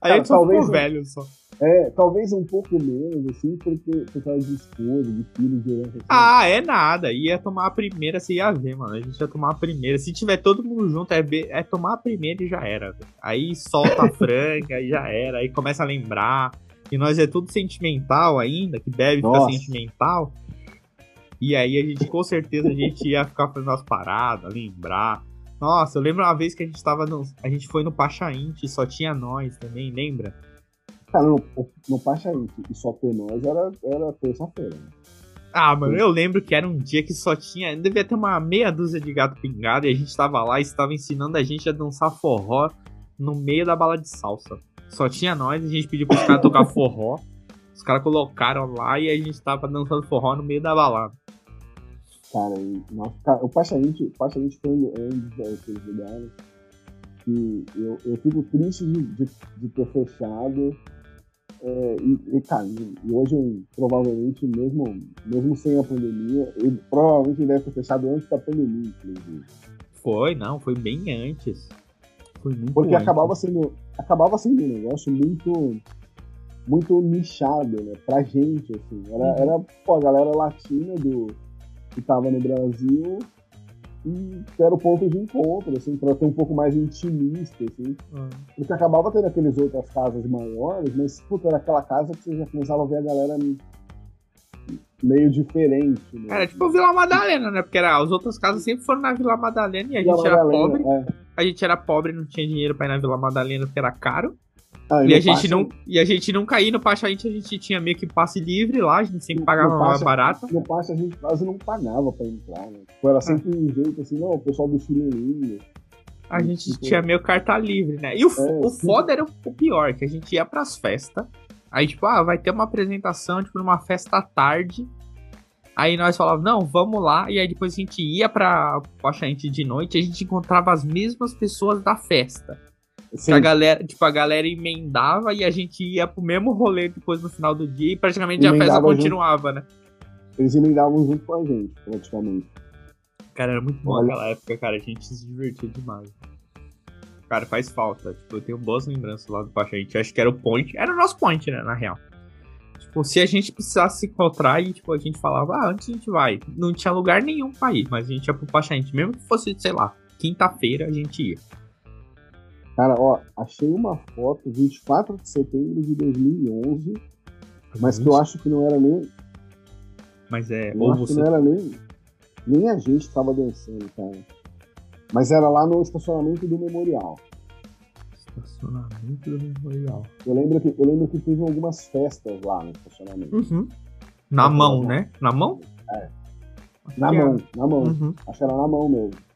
Aí só ficou velho só. É, talvez um pouco menos, assim, porque por causa de esposa, de filhos, de herança. Assim. Ah, é nada. Ia tomar a primeira, você ia ver, mano. A gente ia tomar a primeira. Se tiver todo mundo junto, é, é tomar a primeira e já era. Véio. Aí solta a franga, aí já era. Aí começa a lembrar. E nós é tudo sentimental ainda, que deve Nossa. ficar sentimental. E aí a gente, com certeza, a gente ia ficar fazendo as paradas, lembrar. Nossa, eu lembro uma vez que a gente tava no. A gente foi no Pachainte e só tinha nós também, lembra? Cara, no, no Pachainte e só ter nós era, era terça-feira, né? Ah, mano, eu lembro que era um dia que só tinha. Devia ter uma meia dúzia de gato pingado e a gente tava lá e estava ensinando a gente a dançar forró no meio da bala de salsa. Só tinha nós, a gente pediu pros caras tocar forró. Os caras colocaram lá e a gente tava dançando forró no meio da balada. Cara, nossa, cara o Pachainte, o foi um dos lugares que eu, eu fico triste de, de, de ter fechado é, e, e, cara, e hoje, provavelmente, mesmo, mesmo sem a pandemia, ele provavelmente deve ter fechado antes da pandemia, inclusive. Foi, não, foi bem antes. Foi muito Porque antes. acabava sendo, acabava sendo um negócio muito muito nichado, né? Pra gente, assim. Era, uhum. era pô, a galera latina do, que tava no Brasil e era o ponto de encontro, assim, para ter um pouco mais intimista, assim. Uhum. Porque acabava tendo aqueles outras casas maiores, mas, puta, era aquela casa que você já começava a ver a galera meio diferente. Né? Era tipo Vila Madalena, né? Porque era, as outras casas sempre foram na Vila Madalena e a Vila gente Madalena, era pobre. É. A gente era pobre, não tinha dinheiro pra ir na Vila Madalena porque era caro. Ah, e, a gente não, e a gente não caía no Pacha, a gente, a gente tinha meio que passe livre lá, a gente sempre pagava no mais barato. No Pacha a gente quase não pagava pra entrar, né? Tipo, era sempre ah. um jeito assim, não, o pessoal do chinelinho. A gente tipo... tinha meio carta livre, né? E o, é, o foda era o pior, que a gente ia pras festas, aí tipo, ah, vai ter uma apresentação, tipo, numa festa à tarde, Aí nós falávamos, não, vamos lá. E aí depois a gente ia pra Pachaente de noite e a gente encontrava as mesmas pessoas da festa. A galera, tipo, a galera emendava e a gente ia pro mesmo rolê depois no final do dia e praticamente emendava a festa continuava, junto. né? Eles emendavam junto com a gente, praticamente. Cara, era muito bom Olha. aquela época, cara. A gente se divertia demais. Cara, faz falta. Tipo, eu tenho boas lembranças lá do Pacha. A gente acho que era o point. Era o nosso point, né, na real. Tipo, se a gente precisasse se encontrar e, tipo, a gente falava, ah, antes a gente vai. Não tinha lugar nenhum pra ir, mas a gente ia pro Pacha. Mesmo que fosse, sei lá, quinta-feira a gente ia. Cara, ó, achei uma foto 24 de setembro de 2011, mas que eu acho que não era nem. Mas é. Eu acho você... que não era nem. Nem a gente tava dançando, cara. Mas era lá no estacionamento do Memorial. Estacionamento do Memorial. Eu lembro que, eu lembro que teve algumas festas lá no estacionamento. Uhum. Na mão, né? Na mão? É. Na mão, na mão. Uhum. Acho que era na mão mesmo.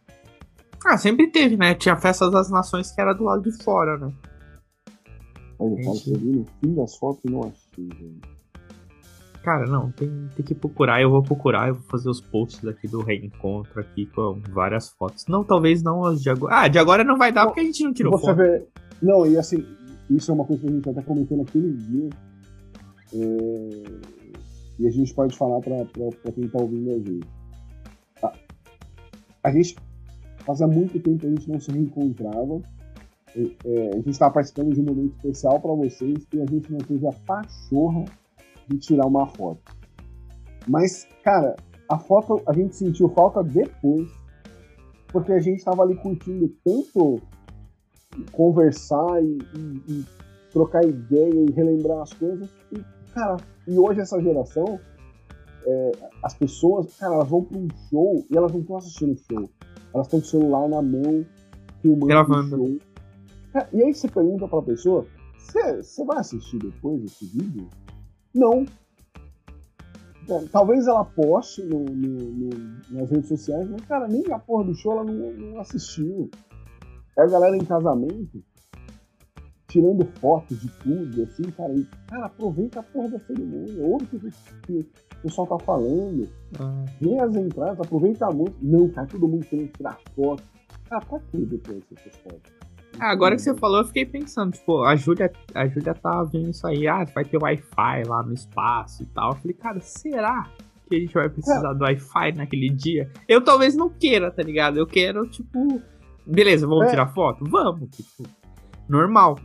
Ah, sempre teve, né? Tinha festa das nações que era do lado de fora, né? Olha, cara, eu vi no fim das fotos e não achei, gente. Cara, não, tem, tem que procurar, eu vou procurar, eu vou fazer os posts aqui do reencontro aqui com várias fotos. Não, talvez não as de agora. Ah, de agora não vai dar porque a gente não tirou Você foto. Vê... Não, e assim, isso é uma coisa que a gente até comentou naquele dia. É... E a gente pode falar pra quem tá ouvindo a gente. A, a gente Fazia muito tempo a gente não se reencontrava. É, a gente estava participando de um momento especial para vocês e a gente não teve a pachorra de tirar uma foto. Mas, cara, a foto a gente sentiu falta depois, porque a gente estava ali curtindo tanto conversar e, e, e, trocar ideia e relembrar as coisas. E, cara, e hoje essa geração, é, as pessoas, cara, elas vão para um show e elas não estão assistindo o show elas estão com o celular na mão, filmando. Gravando. É, e aí você pergunta pra pessoa: você vai assistir depois esse vídeo? Não. É, talvez ela poste no, no, no, nas redes sociais, mas, cara, nem a porra do show ela não, não assistiu. É a galera em casamento, tirando fotos de tudo, assim, cara. E, cara, aproveita a porra da cerimônia, ouve o que, o pessoal tá falando. Ah. Vê as entradas, aproveita muito. Não, cara, todo mundo querendo tirar foto. Cara, pra que depois essas fotos? Ah, agora que você falou, eu fiquei pensando, tipo, a Júlia, a Júlia tá vendo isso aí, ah, vai ter Wi-Fi lá no espaço e tal. Eu falei, cara, será que a gente vai precisar é. do Wi-Fi naquele dia? Eu talvez não queira, tá ligado? Eu quero, tipo, beleza, vamos é. tirar foto? Vamos, tipo, normal.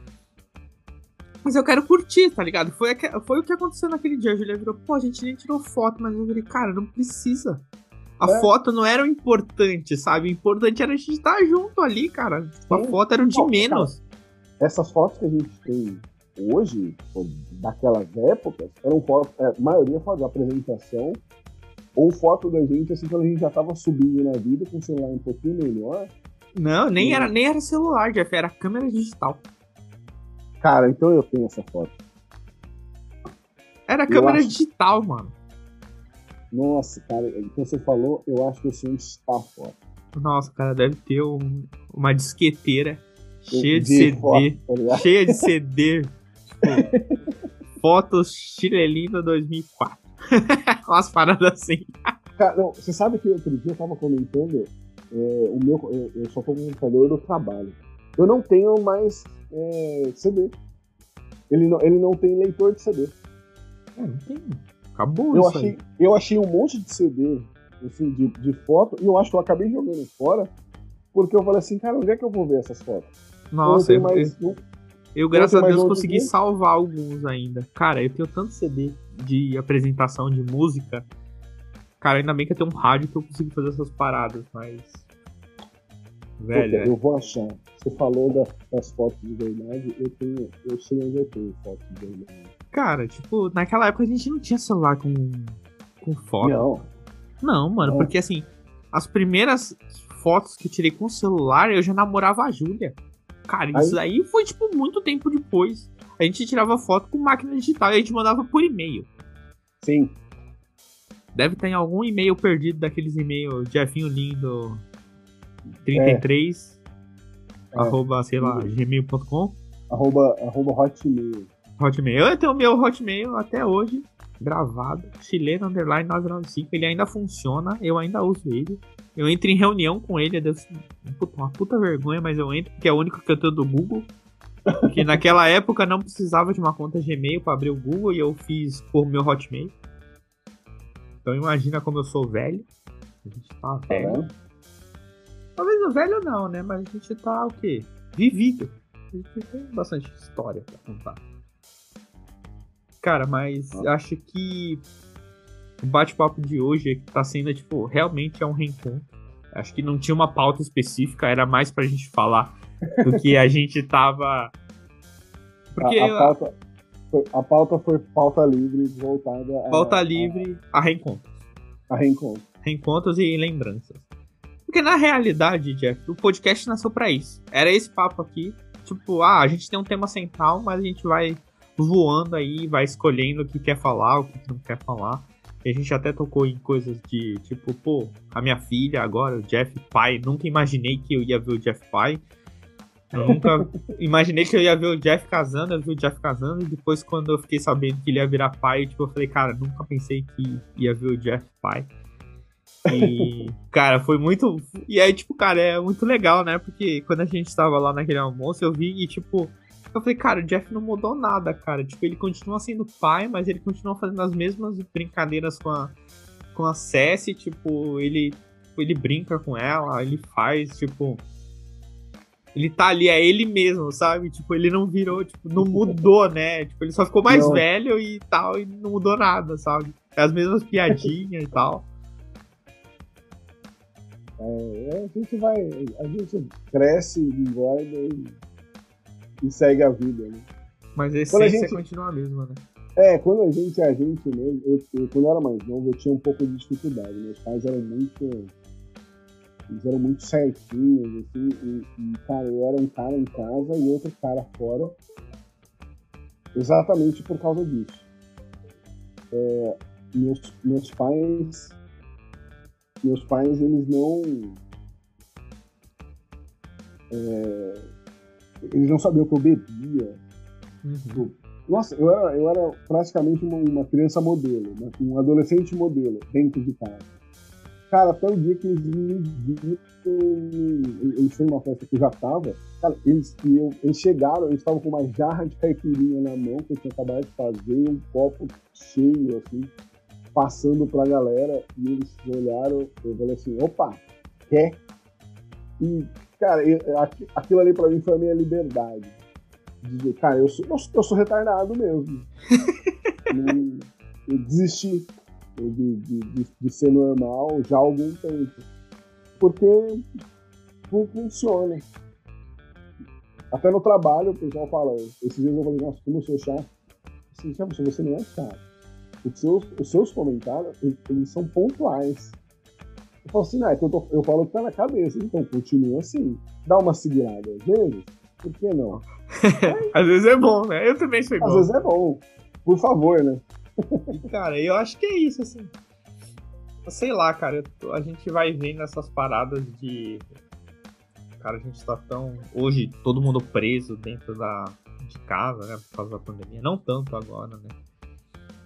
Mas eu quero curtir, tá ligado? Foi, foi o que aconteceu naquele dia. A Julia virou, pô, a gente nem tirou foto, mas eu falei, cara, não precisa. A é. foto não era o importante, sabe? O importante era a gente estar junto ali, cara. A foto era o de menos. Essas fotos que a gente tem hoje, daquelas épocas, eram fotos, é, a maioria foto de apresentação, ou foto da gente, assim, quando a gente já tava subindo na vida com o celular um pouquinho melhor. Não, nem, era, nem era celular, Jeff, era câmera digital. Cara, então eu tenho essa foto. Era câmera acho... digital, mano. Nossa, cara, então você falou, eu acho que eu sei onde está a foto. Nossa, cara, deve ter um, uma disqueteira cheia de, CD. Foto, tá cheia de CD. tipo, fotos Chilelina 2004. Umas paradas assim. Cara, não, você sabe que outro dia eu tava comentando, é, o meu, eu, eu só tô com o computador do trabalho. Eu não tenho mais é, CD. Ele não, ele não tem leitor de CD. É, não tem. Acabou eu achei, aí. Eu achei um monte de CD, assim, de, de foto, e eu acho que eu acabei jogando fora, porque eu falei assim, cara, onde é que eu vou ver essas fotos? Nossa, eu, mais, eu, eu graças a Deus consegui salvar alguns ainda. Cara, eu tenho tanto CD de apresentação de música. Cara, ainda bem que eu tenho um rádio que eu consigo fazer essas paradas, mas Velho, Puta, é. eu vou achar. Você falou da, das fotos de verdade, eu tenho. Eu sei onde eu tenho fotos de verdade. Cara, tipo, naquela época a gente não tinha celular com, com foto. Não. Não, mano, não. porque assim, as primeiras fotos que eu tirei com celular, eu já namorava a Júlia. Cara, aí... isso aí foi, tipo, muito tempo depois. A gente tirava foto com máquina digital e a gente mandava por e-mail. Sim. Deve ter algum e-mail perdido daqueles e-mails Jefinho lindo 33, é. arroba, sei lá, gmail.com. Arroba, arroba hotmail. Hotmail. Eu tenho o meu hotmail até hoje, gravado, chileno underline 995. Ele ainda funciona, eu ainda uso ele. Eu entro em reunião com ele, ser uma puta vergonha, mas eu entro, porque é o único que eu tenho do Google. Porque naquela época não precisava de uma conta Gmail para abrir o Google e eu fiz por meu Hotmail. Então imagina como eu sou velho. A gente tá velho. Talvez o velho não, né? Mas a gente tá o quê? Vivido. A gente tem bastante história pra contar. Cara, mas ah. acho que o bate-papo de hoje tá sendo, tipo, realmente é um reencontro. Acho que não tinha uma pauta específica, era mais pra gente falar do que a gente tava. Porque. A, a, pauta, a pauta foi pauta livre voltada a. Pauta livre a, a reencontros. A reencontros. Reencontros e lembranças. Porque na realidade, Jeff, o podcast nasceu para isso. Era esse papo aqui. Tipo, ah, a gente tem um tema central, mas a gente vai voando aí, vai escolhendo o que quer falar, o que não quer falar. E a gente até tocou em coisas de tipo, pô, a minha filha agora, o Jeff pai. Nunca imaginei que eu ia ver o Jeff pai. Eu nunca imaginei que eu ia ver o Jeff casando, eu vi o Jeff casando, e depois quando eu fiquei sabendo que ele ia virar pai, tipo, eu falei, cara, nunca pensei que ia ver o Jeff pai. E, cara, foi muito. E aí, tipo, cara, é muito legal, né? Porque quando a gente tava lá naquele almoço, eu vi e, tipo, eu falei, cara, o Jeff não mudou nada, cara. Tipo, ele continua sendo pai, mas ele continua fazendo as mesmas brincadeiras com a, com a Cessi, tipo, ele, ele brinca com ela, ele faz, tipo. Ele tá ali, é ele mesmo, sabe? Tipo, ele não virou, tipo, não mudou, né? Tipo, ele só ficou mais não. velho e tal, e não mudou nada, sabe? É as mesmas piadinhas e tal. É, a gente vai. A gente cresce, engorda e, e segue a vida, né? Mas a essência a gente, continua a mesma, né? É, quando a gente é a gente mesmo, eu, eu, quando eu era mais novo, eu tinha um pouco de dificuldade. Meus pais eram muito. Eles eram muito certinhos, assim, e, e, cara, eu era um cara em casa e outro cara fora, exatamente por causa disso. É, meus, meus pais meus pais, eles não. É, eles não sabiam que eu bebia. Uhum. Nossa, eu era, eu era praticamente uma, uma criança modelo, né? um adolescente modelo dentro de casa. Cara, até o dia que eles me viram, eles foram numa festa que eu já tava, cara, eles, eu, eles chegaram, eles estavam com uma jarra de caipirinha na mão, que eu tinha acabado de fazer, um copo cheio, assim, passando pra galera, e eles olharam, eu falei assim, opa, quer? E, cara, eu, aquilo ali pra mim foi a minha liberdade. Dizer, cara, eu sou, eu, eu sou retardado mesmo. eu desisti de, de, de, ser normal já há algum tempo. Porque não funciona. Até no trabalho o pessoal fala, esses dias eu falei, nossa, como eu sou chato. Assim, você não é chato. Os seus, os seus comentários, eles são pontuais. Eu falo assim, é que eu, tô, eu falo que tá na cabeça, então continua assim. Dá uma segurada às vezes, por que não? às vezes é bom, né? Eu também sou igual. Às vezes é bom. Por favor, né? cara, eu acho que é isso, assim. Sei lá, cara, a gente vai vendo essas paradas de. Cara, a gente tá tão. Hoje, todo mundo preso dentro da... de casa, né? Por causa da pandemia. Não tanto agora, né?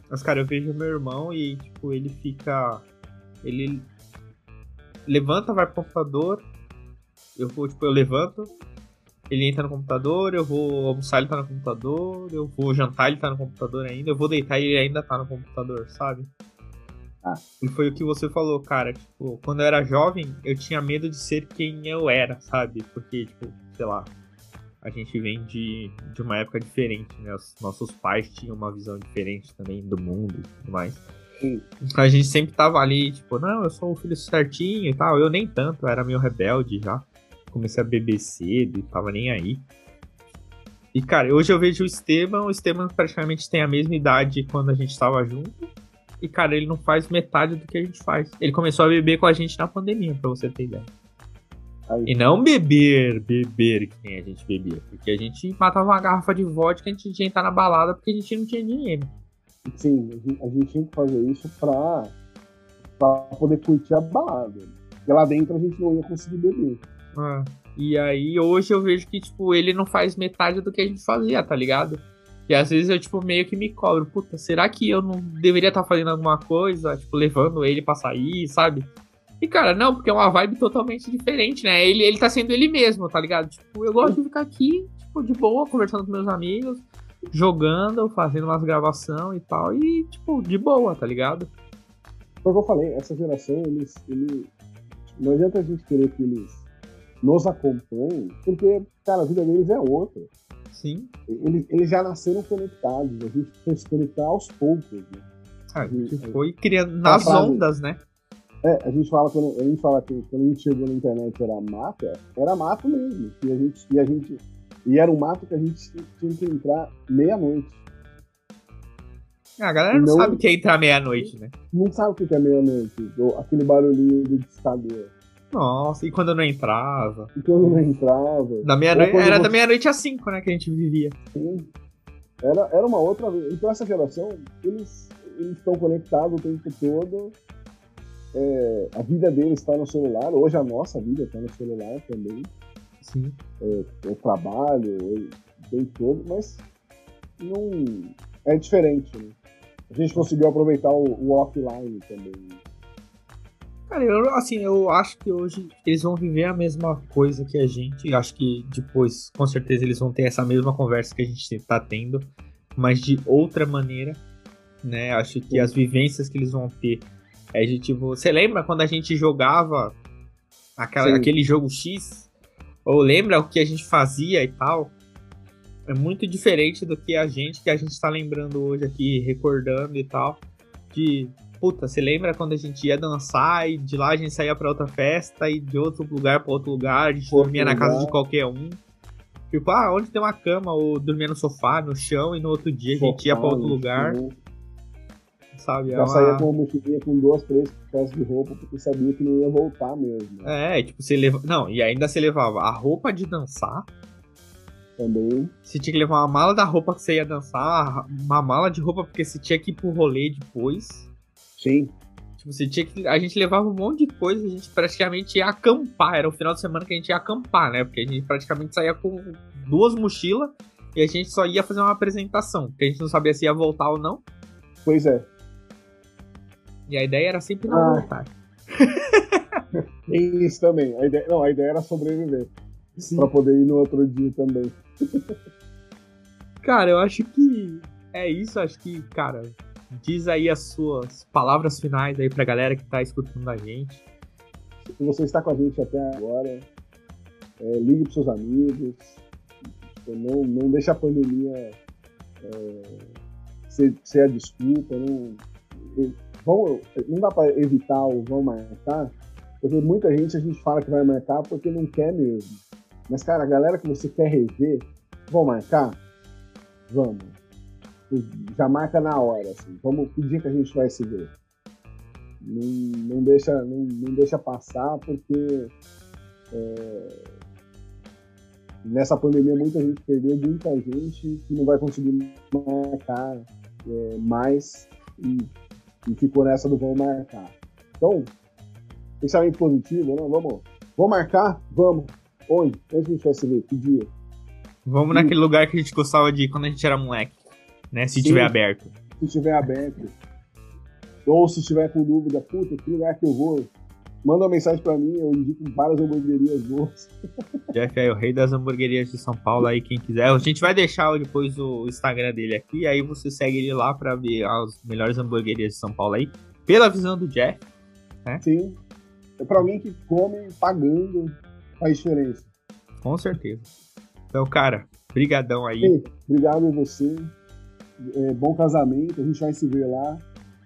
Mas, cara, eu vejo meu irmão e, tipo, ele fica. Ele levanta, vai pro computador. Eu vou, tipo, eu levanto, ele entra no computador, eu vou almoçar, ele tá no computador, eu vou jantar, ele tá no computador ainda, eu vou deitar e ele ainda tá no computador, sabe? Ah. E foi o que você falou, cara. Tipo, quando eu era jovem, eu tinha medo de ser quem eu era, sabe? Porque, tipo, sei lá, a gente vem de, de uma época diferente, né? Os nossos pais tinham uma visão diferente também do mundo e tudo mais. Sim. A gente sempre tava ali, tipo, não, eu sou o filho certinho e tal. Eu nem tanto, eu era meio rebelde já comecei a beber cedo e tava nem aí. E, cara, hoje eu vejo o Esteban, o Esteban praticamente tem a mesma idade quando a gente tava junto. E, cara, ele não faz metade do que a gente faz. Ele começou a beber com a gente na pandemia, pra você ter ideia. Aí. E não beber, beber que nem a gente bebia. Porque a gente matava uma garrafa de vodka e a gente tinha que entrar na balada porque a gente não tinha dinheiro. Sim, a gente tinha que fazer isso pra, pra poder curtir a balada. Porque lá dentro a gente não ia conseguir beber. É. E aí hoje eu vejo que, tipo, ele não faz metade do que a gente fazia, tá ligado? E às vezes eu, tipo, meio que me cobro, puta, será que eu não deveria estar tá fazendo alguma coisa, tipo, levando ele pra sair, sabe? E, cara, não, porque é uma vibe totalmente diferente, né? Ele, ele tá sendo ele mesmo, tá ligado? Tipo, eu gosto de ficar aqui, tipo, de boa, conversando com meus amigos, jogando, fazendo umas gravações e tal, e, tipo, de boa, tá ligado? Foi o que eu falei, essa geração, eles, eles. Não adianta a gente querer que eles nos acompanhem, porque, cara, a vida deles é outra. Sim. Eles, eles já nasceram conectados, a gente foi se conectar aos poucos, né? Ah, a gente foi criando nas ondas, né? É, a gente fala quando a gente fala que quando a gente chegou na internet era mata, era mato mesmo. E a gente, e a gente e era um mato que a gente tinha que entrar meia-noite. Ah, a galera não, não sabe o que é entrar meia-noite, né? Não sabe o que é meia-noite. Aquele barulhinho do discador. Nossa, e quando eu não entrava? E quando eu não entrava? Da meia noite, era você... da meia-noite às cinco, né, que a gente vivia. Sim. Era, era uma outra. Então essa geração, eles, eles estão conectados o tempo todo. É, a vida deles está no celular. Hoje a nossa vida está no celular também. Sim. É, o trabalho, o tempo todo, mas não é diferente. Né? A gente conseguiu aproveitar o, o offline também. Cara, eu, assim, eu acho que hoje eles vão viver a mesma coisa que a gente. Eu acho que depois, com certeza, eles vão ter essa mesma conversa que a gente tá tendo, mas de outra maneira, né? Acho que as vivências que eles vão ter é de tipo. Você lembra quando a gente jogava aquela, aquele jogo X? Ou lembra o que a gente fazia e tal? É muito diferente do que a gente, que a gente tá lembrando hoje aqui, recordando e tal. De puta, você lembra quando a gente ia dançar e de lá a gente saía para outra festa e de outro lugar para outro lugar, a gente outro dormia lugar. na casa de qualquer um. Tipo, ah, onde tem uma cama, ou dormia no sofá, no chão, e no outro dia sofá, a gente ia pra outro lugar. Chão. Sabe? Já é uma... saía com uma mochilinha com duas, três peças de roupa, porque sabia que não ia voltar mesmo. É, tipo, você leva. Não, e ainda você levava a roupa de dançar. Também. Você tinha que levar uma mala da roupa que você ia dançar, uma mala de roupa porque você tinha que ir pro rolê depois. Sim. Tipo, você tinha que. A gente levava um monte de coisa, a gente praticamente ia acampar. Era o final de semana que a gente ia acampar, né? Porque a gente praticamente saía com duas mochilas e a gente só ia fazer uma apresentação, porque a gente não sabia se ia voltar ou não. Pois é. E a ideia era sempre não ah. voltar. Tem isso também. A ideia, não, a ideia era sobreviver. Sim. Pra poder ir no outro dia também. Cara, eu acho que é isso. Acho que, cara, diz aí as suas palavras finais aí pra galera que tá escutando a gente. Se você está com a gente até agora, é, ligue pros seus amigos. Não, não deixe a pandemia é, ser, ser, a desculpa. Não, vão, não dá para evitar o vão marcar, porque muita gente a gente fala que vai marcar porque não quer mesmo. Mas, cara, a galera que você quer rever, vão marcar? Vamos. Já marca na hora, assim. Vamos, que dia que a gente vai se ver? Não, não, deixa, não, não deixa passar, porque é, nessa pandemia muita gente perdeu, muita gente que não vai conseguir marcar é, mais e, e, ficou nessa do vamos marcar. Então, pensamento positivo, né? Vamos, vamos marcar? Vamos. Onde? Onde a gente vai se ver? Que dia? Vamos naquele lugar que a gente gostava de ir quando a gente era moleque, né? Se Sim, tiver aberto. Se tiver aberto. Ou se tiver com dúvida, puta, que lugar que eu vou? Manda uma mensagem pra mim, eu indico várias hamburguerias boas. Jeff é o rei das hamburguerias de São Paulo aí, quem quiser. A gente vai deixar depois o Instagram dele aqui, aí você segue ele lá pra ver as melhores hamburguerias de São Paulo aí, pela visão do Jeff. Né? Sim. É pra alguém que come pagando faz diferença. Com certeza. Então, cara, brigadão aí. Ei, obrigado a você. É, bom casamento, a gente vai se ver lá.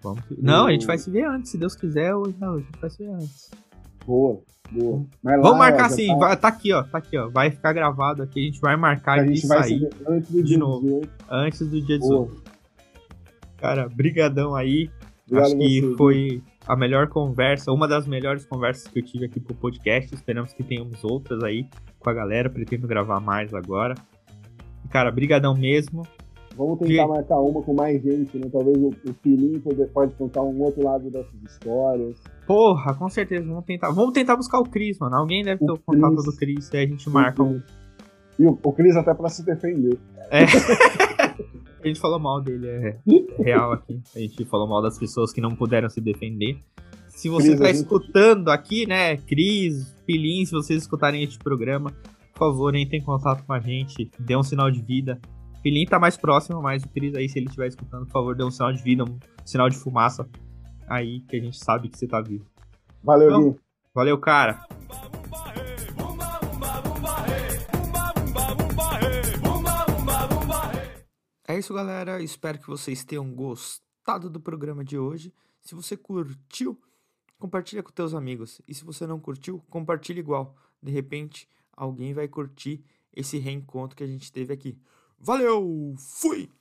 Vamos... Não, a gente vai se ver antes, se Deus quiser, ou não, a gente vai se ver antes. Boa, boa. Mas Vamos lá, marcar sim, tá... Vai, tá aqui, ó, tá aqui, ó. Vai ficar gravado aqui, a gente vai marcar a gente vai sair antes do de novo. 18. Antes do dia 18. Boa. Cara, brigadão aí. Obrigado Acho que você, foi a melhor conversa, uma das melhores conversas que eu tive aqui pro podcast. Esperamos que tenhamos outras aí com a galera. Pretendo gravar mais agora. Cara, brigadão mesmo. Vamos tentar que... marcar uma com mais gente, né? Talvez o, o Filinho pode, contar um outro lado dessas histórias. Porra, com certeza, vamos tentar. Vamos tentar buscar o Cris, mano. Alguém deve o ter o contato do Cris e a gente marca um. E o, o Cris até pra se defender. É. a gente falou mal dele, é real aqui. A gente falou mal das pessoas que não puderam se defender. Se você Cris, tá gente... escutando aqui, né, Cris, Pilim, se vocês escutarem este programa, por favor, entre em contato com a gente, dê um sinal de vida. Pilim tá mais próximo, mas o Cris aí, se ele estiver escutando, por favor, dê um sinal de vida, um sinal de fumaça aí, que a gente sabe que você tá vivo. Valeu, então, Valeu, cara. É isso, galera. Espero que vocês tenham gostado do programa de hoje. Se você curtiu, compartilha com teus amigos. E se você não curtiu, compartilha igual. De repente, alguém vai curtir esse reencontro que a gente teve aqui. Valeu, fui!